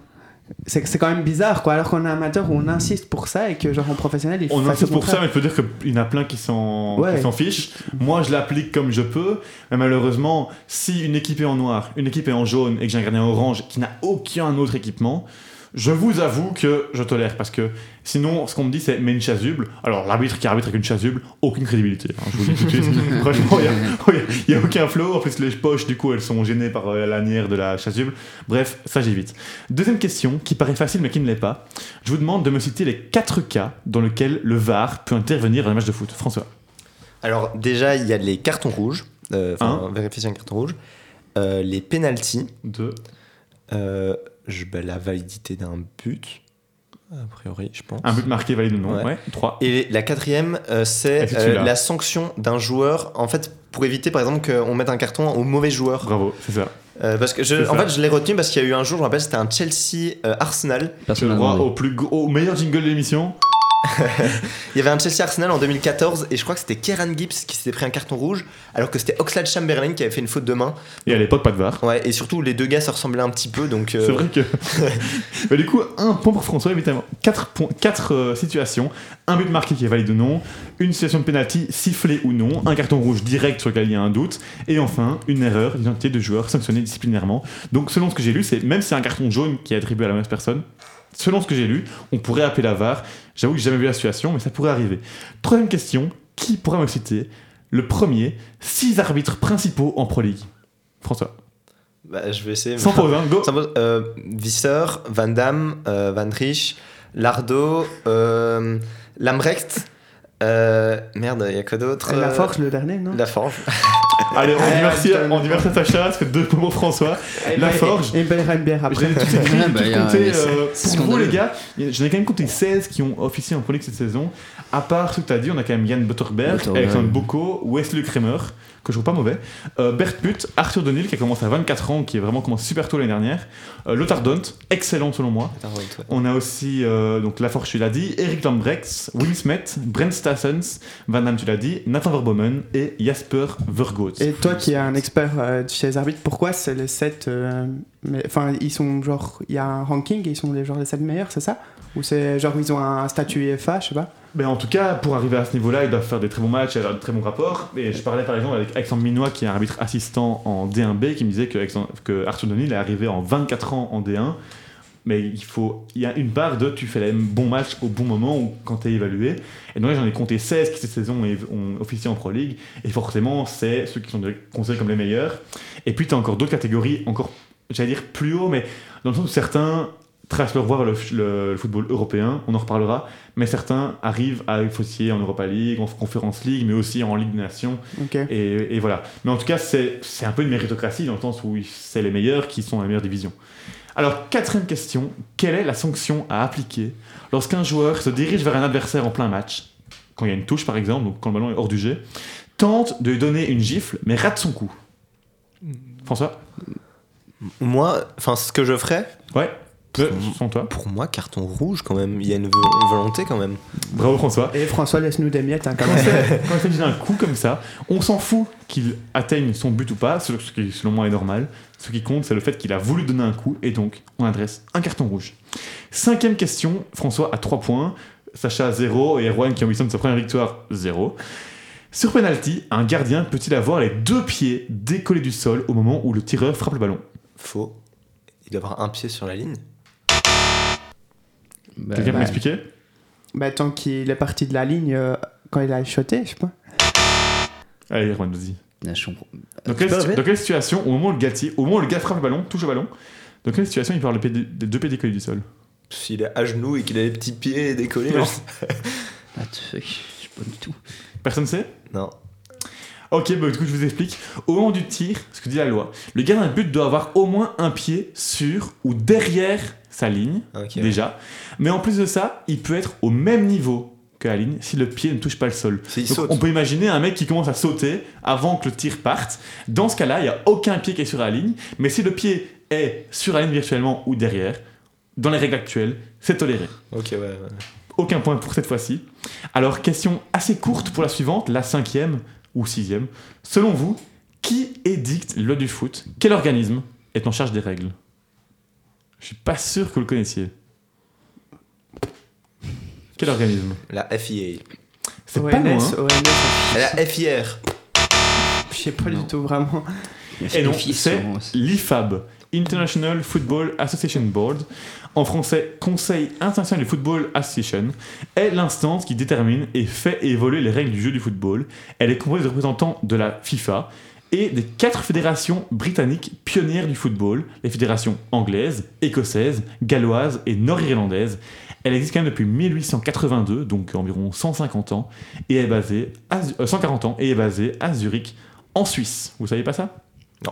c'est c'est quand même bizarre quoi. Alors qu'on est amateur, on insiste pour ça et que genre en professionnel, il On insiste pour ça, mais il faut dire qu'il y en a plein qui s'en Ouais. qui s'en fichent. Moi, je l'applique comme je peux, mais malheureusement, si une équipe est en noir, une équipe est en jaune et que j'ai un gardien orange qui n'a aucun autre équipement, je vous avoue que je tolère parce que sinon, ce qu'on me dit, c'est mais une chasuble. Alors, l'arbitre qui arbitre avec une chasuble, aucune crédibilité. hein, je vous le dis tout de suite. Franchement, il n'y a, aucun flow. En plus, les poches, du coup, elles sont gênées par euh, la lanière de la chasuble. Bref, ça, j'évite. Deuxième question, qui paraît facile mais qui ne l'est pas. Je vous demande de me citer les quatre cas dans lesquels le VAR peut intervenir dans un match de foot. François. Alors, déjà, il y a les cartons rouges. euh, Enfin, Un. vérifier un carton rouge. Euh, les penalties. Deux. Euh, je- la validité d'un but. A priori, je pense. Un but marqué valide ou non. Ouais. Ouais. Trois. Et la quatrième, euh, c'est euh, la sanction d'un joueur, en fait, pour éviter par exemple qu'on mette un carton au mauvais joueur. Bravo, c'est ça. Euh, parce que je, en ça. fait, je l'ai retenu parce qu'il y a eu un jour, je me rappelle, c'était un Chelsea euh, Arsenal. Personne le n'a droit au, plus gros- au meilleur jingle de l'émission. Il y avait un Chelsea Arsenal en 2014 et je crois que c'était Kieran Gibbs qui s'était pris un carton rouge, alors que c'était Oxlade Chamberlain qui avait fait une faute de main. Et à l'époque, pas de VAR. Ouais, et surtout les deux gars se ressemblaient un petit peu, donc. euh, C'est vrai que. Mais du coup, un point pour François, évidemment. Quatre, points, quatre euh, situations. Un but marqué qui est valide ou non. Une situation de penalty sifflée ou non. Un carton rouge direct sur lequel il y a un doute. Et enfin, une erreur d'identité de joueur sanctionnée disciplinairement. Donc, selon ce que j'ai lu, c'est même si c'est un carton jaune qui est attribué à la même personne, selon ce que j'ai lu, on pourrait appeler la VAR. J'avoue que j'ai jamais vu la situation, mais ça pourrait arriver. Troisième question, qui pourra me citer le premier six arbitres principaux en Pro League? François. Bah, je vais essayer. Sans pause, hein, go Sans pause. Euh, Visser, Van Damme, euh, Van Rich, Lardo, euh, Lamrecht. euh, merde, il y a quoi d'autre? La Euh, Forge, le dernier, non? La Forge. Allez, on dit merci, on dit merci à Sacha, ça fait deux mots François. Et La ben- Forge. Et une belle après. J'ai tout écrit, Ouais, tout bah, y a- compté, euh, pour vous les gars, j'en ai quand même compté 16 qui ont officié en Pro League cette saison. À part ce que tu as dit, on a quand même Yann Butterberg, Butterberg. Alexandre Bocco, Wesley Kramer, que je trouve pas mauvais, euh, Bert Putt, Arthur Donil qui a commencé à 24 ans, qui est vraiment commencé super tôt l'année dernière, euh, Lothar Dont, excellent selon moi. On a aussi euh, donc Laforge, tu l'as dit, Eric Lambrechts, Will Smith, Brent Stassens, Van Damme, tu l'as dit, Nathan Verbomen et Jasper Vergoot. Et toi qui es un expert euh, chez les arbitres, pourquoi c'est les 7 Enfin, ils sont genre. Il y a un ranking et ils sont les, genre les 7 meilleurs, c'est ça? Ou c'est genre ils ont un statut EFA, je sais pas? Ben, en tout cas, pour arriver à ce niveau-là, ils doivent faire des très bons matchs et avoir de très bons rapports. Et je parlais par exemple avec Alexandre Minois, qui est un arbitre assistant en D1B, qui me disait que, que Arthur Denis est arrivé en 24 ans en D1. Mais il faut, il y a une part de tu fais les bons matchs au bon moment ou quand tu es évalué. Et donc là, j'en ai compté 16 qui cette saison ont- officié en Pro League. Et forcément, c'est ceux qui sont considérés comme les meilleurs. Et puis, tu as encore d'autres catégories, encore, j'allais dire plus haut, mais dans le sens où certains tracent leur voie vers le, le- le football européen, on en reparlera, mais certains arrivent à officier en Europa League, en Conference League, mais aussi en Ligue des Nations. Et, et voilà. Mais en tout cas, c'est c'est un peu une méritocratie dans le sens où c'est les meilleurs qui sont dans la meilleure division. Alors, quatrième question. Quelle est la sanction à appliquer lorsqu'un joueur se dirige vers un adversaire en plein match, quand il y a une touche par exemple, donc quand le ballon est hors du jet, tente de lui donner une gifle, mais rate son coup. François? Moi, enfin, ce que je ferais, Ouais euh, Sans toi. pour moi, carton rouge quand même. Il y a une vo- volonté quand même. Bravo François. Et François, laisse-nous des miettes hein, quand il s'agit d'un coup comme ça, on s'en fout qu'il atteigne son but ou pas, ce qui selon moi est normal. Ce qui compte, c'est le fait qu'il a voulu donner un coup et donc on adresse un carton rouge. Cinquième question, François a 3 points, Sacha 0 et Erwan qui ambitionne sa première victoire 0. Sur penalty, un gardien peut-il avoir les deux pieds décollés du sol au moment où le tireur frappe le ballon? Faux. Il doit avoir un pied sur la ligne. Bah, Quelqu'un peut bah, m'expliquer? Bah, tant qu'il est parti de la ligne euh, quand il a shoté, je sais pas. Allez Erwan, vas-y. comprends. Dans quelle, dans situation, au moment où le gars tire- au moment où le gars frappe le ballon, touche le ballon, dans quelle situation il peut avoir les deux pieds décollés du sol? S'il est à genoux et qu'il a les petits pieds décollés. Non. Ah, tu sais, je sais pas du tout. Personne sait? Non. Ok, bah, du coup, je vous explique. Au moment du tir, ce que dit la loi, le gardien de but doit avoir au moins un pied sur ou derrière sa ligne, déjà. Mais en plus de ça, il peut être au même niveau que la ligne si le pied ne touche pas le sol. Donc, on peut imaginer un mec qui commence à sauter avant que le tir parte. Dans ce cas-là, il n'y a aucun pied qui est sur la ligne. Mais si le pied est sur la ligne virtuellement ou derrière, dans les règles actuelles, c'est toléré. Ok, ouais. ouais. Aucun point pour cette fois-ci. Alors, question assez courte pour la suivante, la cinquième ou sixième. Selon vous, qui édicte le du foot? Quel organisme est en charge des règles? Je suis pas sûr que vous le connaissiez. Quel organisme? La FIA. C'est pas hein. ONS, La FIR. je sais pas du tout vraiment. Et non, c'est l'IFAB, International Football Association Board, en français Conseil international du football association, est l'instance qui détermine et fait évoluer les règles du jeu du football. Elle est composée de représentants de la FIFA et des quatre fédérations britanniques pionnières du football, les fédérations anglaises, écossaises, galloises et nord-irlandaises. Elle existe quand même depuis 1882, donc environ 150 ans, et est basée à, Zu- euh, 140 ans, et est basée à Zurich, en Suisse. Vous savez pas ça?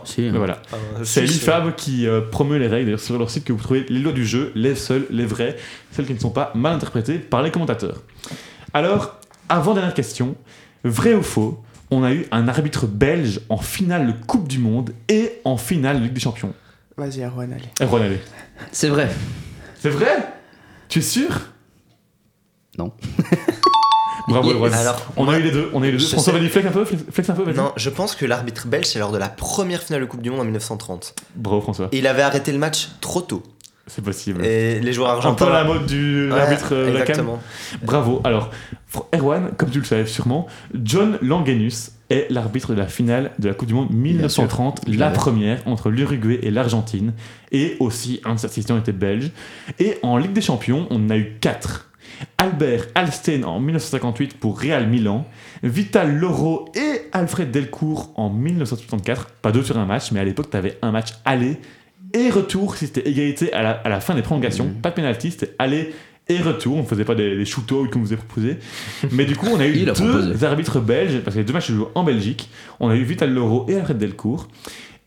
Si, Mais voilà. Euh, C'est l'IFAB qui euh, promeut les règles. D'ailleurs, sur leur site que vous trouvez les lois du jeu, les seules, les vraies, celles qui ne sont pas mal interprétées par les commentateurs. Alors, avant dernière question, vrai ou faux, on a eu un arbitre belge en finale de Coupe du Monde et en finale de Ligue des Champions. Vas-y, Erwan, allez. Eh, allez. C'est vrai. C'est vrai? Tu es sûr? Non. Bravo, Ron. Alors, on a eu les deux. On a eu les deux. Je François, vas-y, flex un peu. Flex, un peu, vas-y. Non, je pense que l'arbitre belge, c'est lors de la première finale de Coupe du Monde en 1930. Bravo, François. Et il avait arrêté le match trop tôt. C'est possible. Et les joueurs Un argentins. peu la mode du Ouais, l'arbitre euh, Lacan. Exactement. Bravo. Alors, Erwan, comme tu le savais sûrement, John Langenus est l'arbitre de la finale de la Coupe du Monde 1930, Bien sûr. la première entre l'Uruguay et l'Argentine. Et aussi, un de ses assistants était belge. Et en Ligue des Champions, on en a eu quatre. Albert Alstein en 1958 pour Real Milan, Vital Loro et Alfred Delcourt en 1964. Pas deux sur un match, mais à l'époque, tu avais un match aller et retour si c'était égalité à la, à la fin des prolongations. Mhm. Pas de pénalty, c'était aller et retour. On ne faisait pas des, des shootouts comme vous avez proposé. Mais du coup, on a eu deux proposé. arbitres belges, parce que les deux matchs se jouent en Belgique. On a eu Vital Loro et Alfred Delcourt.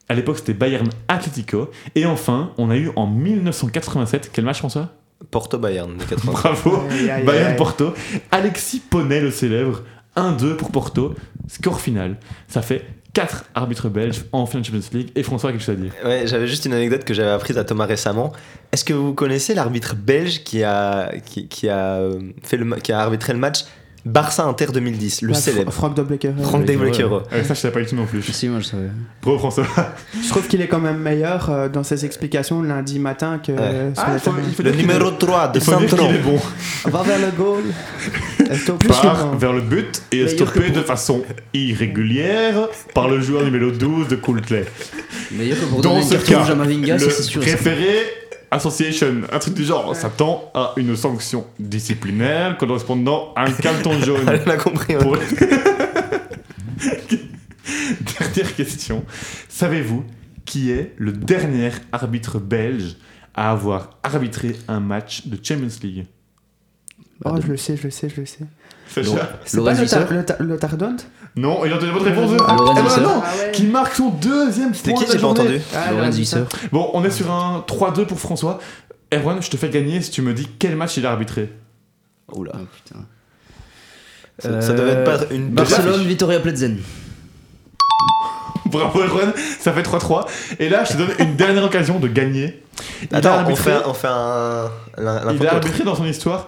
À l'époque, c'était Bayern Atletico. Et enfin, on a eu en 1987, quel match François? Porto Bayern des 80. Bravo Aïe, aïe, Bayern aïe. Porto. Alexis Poney, le célèbre. 1-2 pour Porto. Score final. Ça fait 4 arbitres belges en finale de Champions League. Et François a quelque chose à dire? Ouais, j'avais juste une anecdote que j'avais apprise à Thomas récemment. Est-ce que vous connaissez l'arbitre belge qui a, qui, qui a, euh, fait le, qui a arbitré le match Barça-Inter 2010, le Ouais, célèbre Fr- Franck Doblecker. Franck Ouais, Desblequero. Euh, ça, je savais pas du tout non plus. Si, moi je savais. Bravo François. Je trouve qu'il est quand même meilleur euh, dans ses explications lundi matin que Ouais. sur Ah, le il faut- il Le numéro est- 3 de il Santron. qu'il est bon. Va vers le goal. Part vers le but et est Meilleur stoppé que pour- de façon irrégulière par le joueur numéro 12 de Courtrai. Meilleur que pour Dans ce cas, le préféré Association, un truc du genre, s'attend à une sanction disciplinaire correspondant à un carton jaune. On a compris. Pour- Dernière question. Savez-vous qui est le dernier arbitre belge à avoir arbitré un match de Champions League? Oh, je le sais, je le sais, je le sais. C'est Lorenz pas le, ta- le, Non, il a donné votre réponse. Ah, Lorenz eh ben non, Ah ouais. qui marque son deuxième C'était point qui de la J'ai pas journée. entendu. Ah, Lorenz ouais, Visser. Bon, on est sur un 3-2 pour François. Erwan, je te fais gagner si tu me dis quel match il a arbitré. Oula. Oh, putain. Ça, ça devait être pas une Barcelone, Vitoria Pletzen. Bravo Erwan, ça fait 3-3. Et là, je te donne une dernière occasion de gagner. Il a Attends, on fait, on fait un. Il a arbitré dans son histoire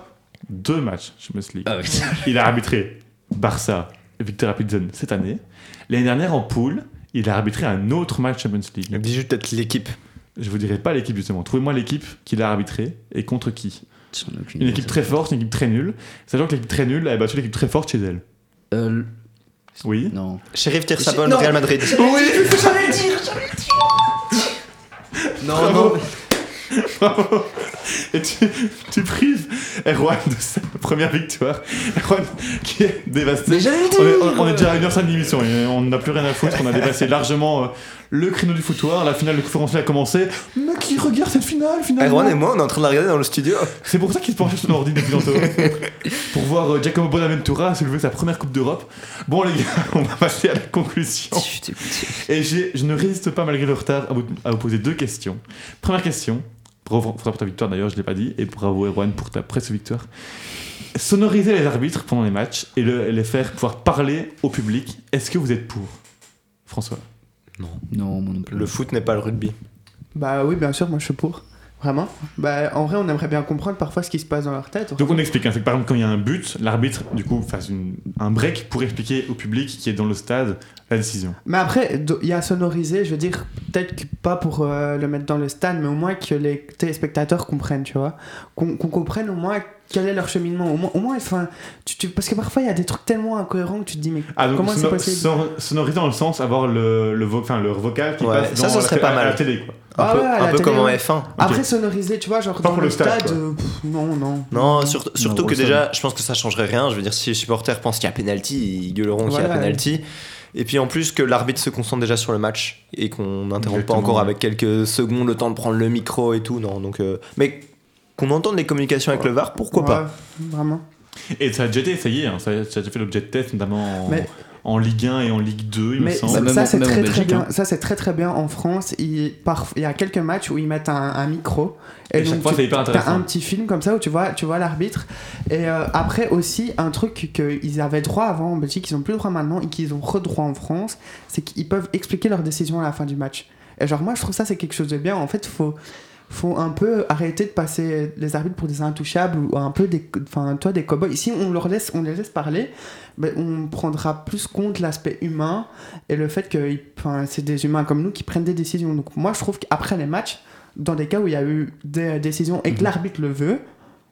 deux matchs Champions League. Ah. Il a arbitré Barça et Victoria Pilsen cette année. L'année dernière en poule, il a arbitré un autre match Champions League. Dis juste peut-être l'équipe. Je vous dirai pas l'équipe justement. Trouvez-moi l'équipe qu'il a arbitré et contre qui. Une équipe très forte, une équipe très nulle. Sachant que l'équipe très nulle a battu l'équipe très forte chez elle. Euh, Oui. non. Sheriff Tirsabon, Non. Real Madrid. Oui Non, Bravo. Bravo. Et tu, tu prives Erwan de sa première victoire. Erwan qui est dévasté. Mais j'allais le On est, on est déjà à 1h05 d'émission et on n'a plus rien à foutre. On a dépassé largement euh, le créneau du foutoir. La finale de conférence a commencé. Mais qui regarde cette finale finalement? Erwan et moi, on est en train de la regarder dans le studio. C'est pour ça qu'il se penchait sur son ordi depuis tantôt. pour voir euh, Giacomo Bonaventura soulever sa première Coupe d'Europe. Bon les gars, on va passer à la conclusion. Et je ne résiste pas malgré le retard à vous, à vous poser deux questions. Première question, bravo pour ta victoire d'ailleurs, je ne l'ai pas dit, et bravo Erwan pour ta presque victoire. Sonoriser les arbitres pendant les matchs et le- les faire pouvoir parler au public, est-ce que vous êtes pour François? Non, moi non plus. Le foot n'est pas le rugby. Bah oui, bien sûr, moi je suis pour. Vraiment Bah en vrai, on aimerait bien comprendre parfois ce qui se passe dans leur tête. Donc on explique, hein, c'est que par exemple quand il y a un but, l'arbitre du coup fasse une- un break pour expliquer au public qui est dans le stade la décision. Mais après, il y a sonorisé, je veux dire, peut-être que pas pour euh, le mettre dans le stade, mais au moins que les téléspectateurs comprennent, tu vois. Qu'on comprenne au moins quel est leur cheminement. Au moins, au moins enfin, tu, tu- parce que parfois il y a des trucs tellement incohérents que tu te dis, mais Ah donc comment c'est possible? son- sonoriser dans le sens avoir le, le, vo- le vocal qui Ouais, passe ça, dans la serait pas à la mal. télé quoi. Un Ah peu, ouais, à un la peu télé, comme en ouais. F1. Après, sonoriser, tu vois, genre Pas dans pour le le stade, euh, pff, non, non. Non, surtout, surtout Non, que déjà, je pense que ça changerait rien. Je veux dire, si les supporters pensent qu'il y a penalty, ils gueuleront qu'il y a penalty. Et puis en plus que l'arbitre se concentre déjà sur le match et qu'on n'interrompt pas encore ouais. avec quelques secondes le temps de prendre le micro et tout. Non, donc, euh, mais qu'on entende les communications avec le VAR, pourquoi pas? Vraiment. Et ça a déjà été essayé, hein. ça, a, ça a déjà fait l'objet de test, notamment en, Mais- en Ligue 1 et en Ligue 2, il me Mais semble. ça, c'est très très bien. hein. Ça c'est très très bien en France. Il, par- il y a quelques matchs où ils mettent un, un micro Et chaque fois, tu- c'est hyper t'as intéressant. un petit film comme ça où tu vois tu vois l'arbitre. Et euh, après aussi un truc qu'ils avaient droit avant en Belgique, ils ont plus droit maintenant et qu'ils ont redroit en France, c'est qu'ils peuvent expliquer leurs décisions à la fin du match. Et genre moi je trouve ça c'est quelque chose de bien. En fait faut faut un peu arrêter de passer les arbitres pour des intouchables ou un peu des enfin toi des cowboys ici on leur laisse on les laisse parler ben, on prendra plus compte l'aspect humain et le fait que enfin, c'est des humains comme nous qui prennent des décisions donc moi je trouve qu'après les matchs dans des cas où il y a eu des décisions et que Mhm. l'arbitre le veut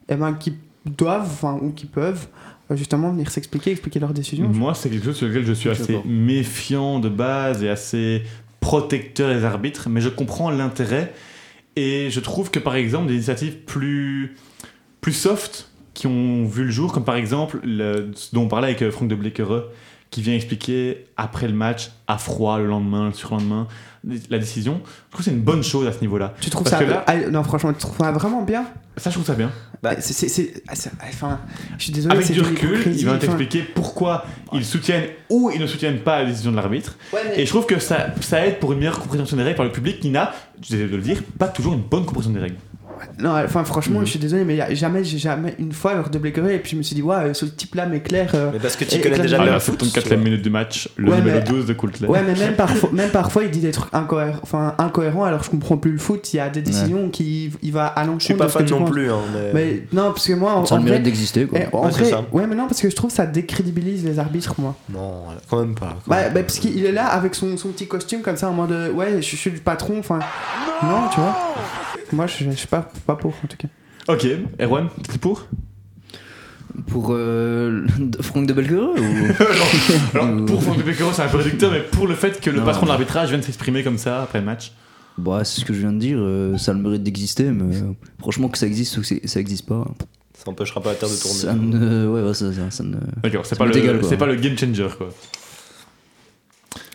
et ben qui doivent enfin, ou qui peuvent euh, justement venir s'expliquer, expliquer leurs décisions. Moi, c'est quelque chose sur lequel je suis assez méfiant de base et assez protecteur des arbitres, mais je comprends l'intérêt et je trouve que par exemple des initiatives plus, plus soft qui ont vu le jour, comme par exemple le, dont on parlait avec euh, Franck de Blekereux, qui vient expliquer après le match, à froid, le lendemain, le surlendemain, la décision. Je trouve que c'est une bonne chose à ce niveau-là. Tu trouves Parce ça que là- ah, Non, franchement, tu trouves ça vraiment bien? Ça, je trouve ça bien. Bah, C'est- c'est- c'est- ah, c'est- Enfin, je suis désolé. Avec c'est du de recul, l'hypocrisie, il va enfin. t'expliquer pourquoi ils soutiennent ou ils ne soutiennent pas la décision de l'arbitre. Ouais, mais- Et je trouve que ça, ça aide pour une meilleure compréhension des règles par le public qui n'a, je désolé de le dire, pas toujours une bonne compréhension des règles. Non, enfin, franchement, Mhm. je suis désolé, mais y a jamais, j'ai jamais une fois leur débléqueré et puis je me suis dit, ouais, ce type-là m'éclaire. euh, Mais parce que tu Et- connais et déjà Ah, le la foot. 74 e minute du match, le Ouais, numéro mais- 12 de Coultley. Ouais, mais même parfois, même parfois, il dit des trucs incohérents, enfin, incohérents alors je comprends plus le foot. Il y a des décisions qui il va à l'encontre Je suis pas fan non plus, hein, mais... Mais non, parce que moi, en, Ça a en mérite d'exister, quoi. eh, en Ouais, vrai- ça. ouais, mais non, parce que je trouve que ça décrédibilise les arbitres, moi. Non, quand même pas. quand Bah, même bah, pas. parce qu'il est là avec son, son petit costume comme ça en mode ouais, je, je suis le patron, enfin. Non, tu vois. Moi, je, je suis pas, pas pour en tout cas. Ok, Erwan, t'es pour? Pour euh, Franck de Belgereux ou... Alors, pour Franck de Becquerel, c'est un peu réducteur, mais pour le fait que le Non. patron de l'arbitrage vienne s'exprimer comme ça après le match. Bah, c'est ce que je viens de dire, euh, ça a le mérite d'exister, mais euh, franchement, que ça existe ou que ça existe pas, Ça empêchera pas la Terre de tourner. ça ne. Ouais, ouais, ça, ça, ça ne. D'accord, c'est pas, le, pas le game changer quoi.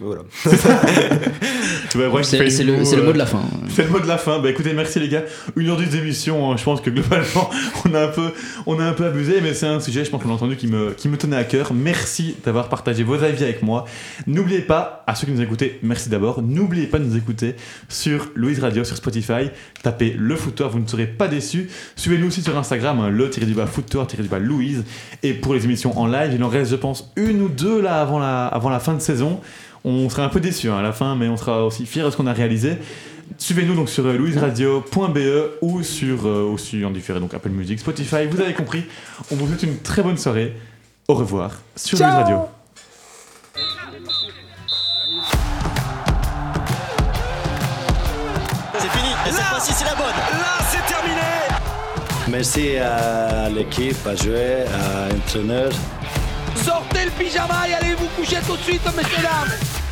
Voilà. Fait C'est le, c'est le euh, mot de la fin. C'est le mot de la fin. Bah écoutez, merci les gars. Une heure d'émission. hein. Je pense que globalement, on a un peu, on a un peu abusé, mais c'est un sujet, je pense qu'on l'a entendu, qui me, qui me tenait à cœur. Merci d'avoir partagé vos avis avec moi. N'oubliez pas, à ceux qui nous écoutez, merci d'abord. N'oubliez pas de nous écouter sur Louise Radio, sur Spotify. Tapez le footeur, vous ne serez pas déçus. Suivez-nous aussi sur Instagram, hein, le tiré du bas footeur, tiré du bas Louise. Et pour les émissions en live, il en reste, je pense, une ou deux là avant la, avant la fin de saison. On sera un peu déçus hein, à la fin, mais on sera aussi fiers de ce qu'on a réalisé. Suivez-nous donc sur euh, louiseradio.be ou sur euh, aussi en différé donc Apple Music, Spotify. Vous avez compris. On vous souhaite une très bonne soirée. Au revoir sur Louise Radio. C'est fini, et cette fois-ci c'est la bonne. Là, c'est terminé. Merci à l'équipe, à jouer, à l'entraîneur. Sortez le pyjama et allez vous coucher tout de suite, messieurs dames.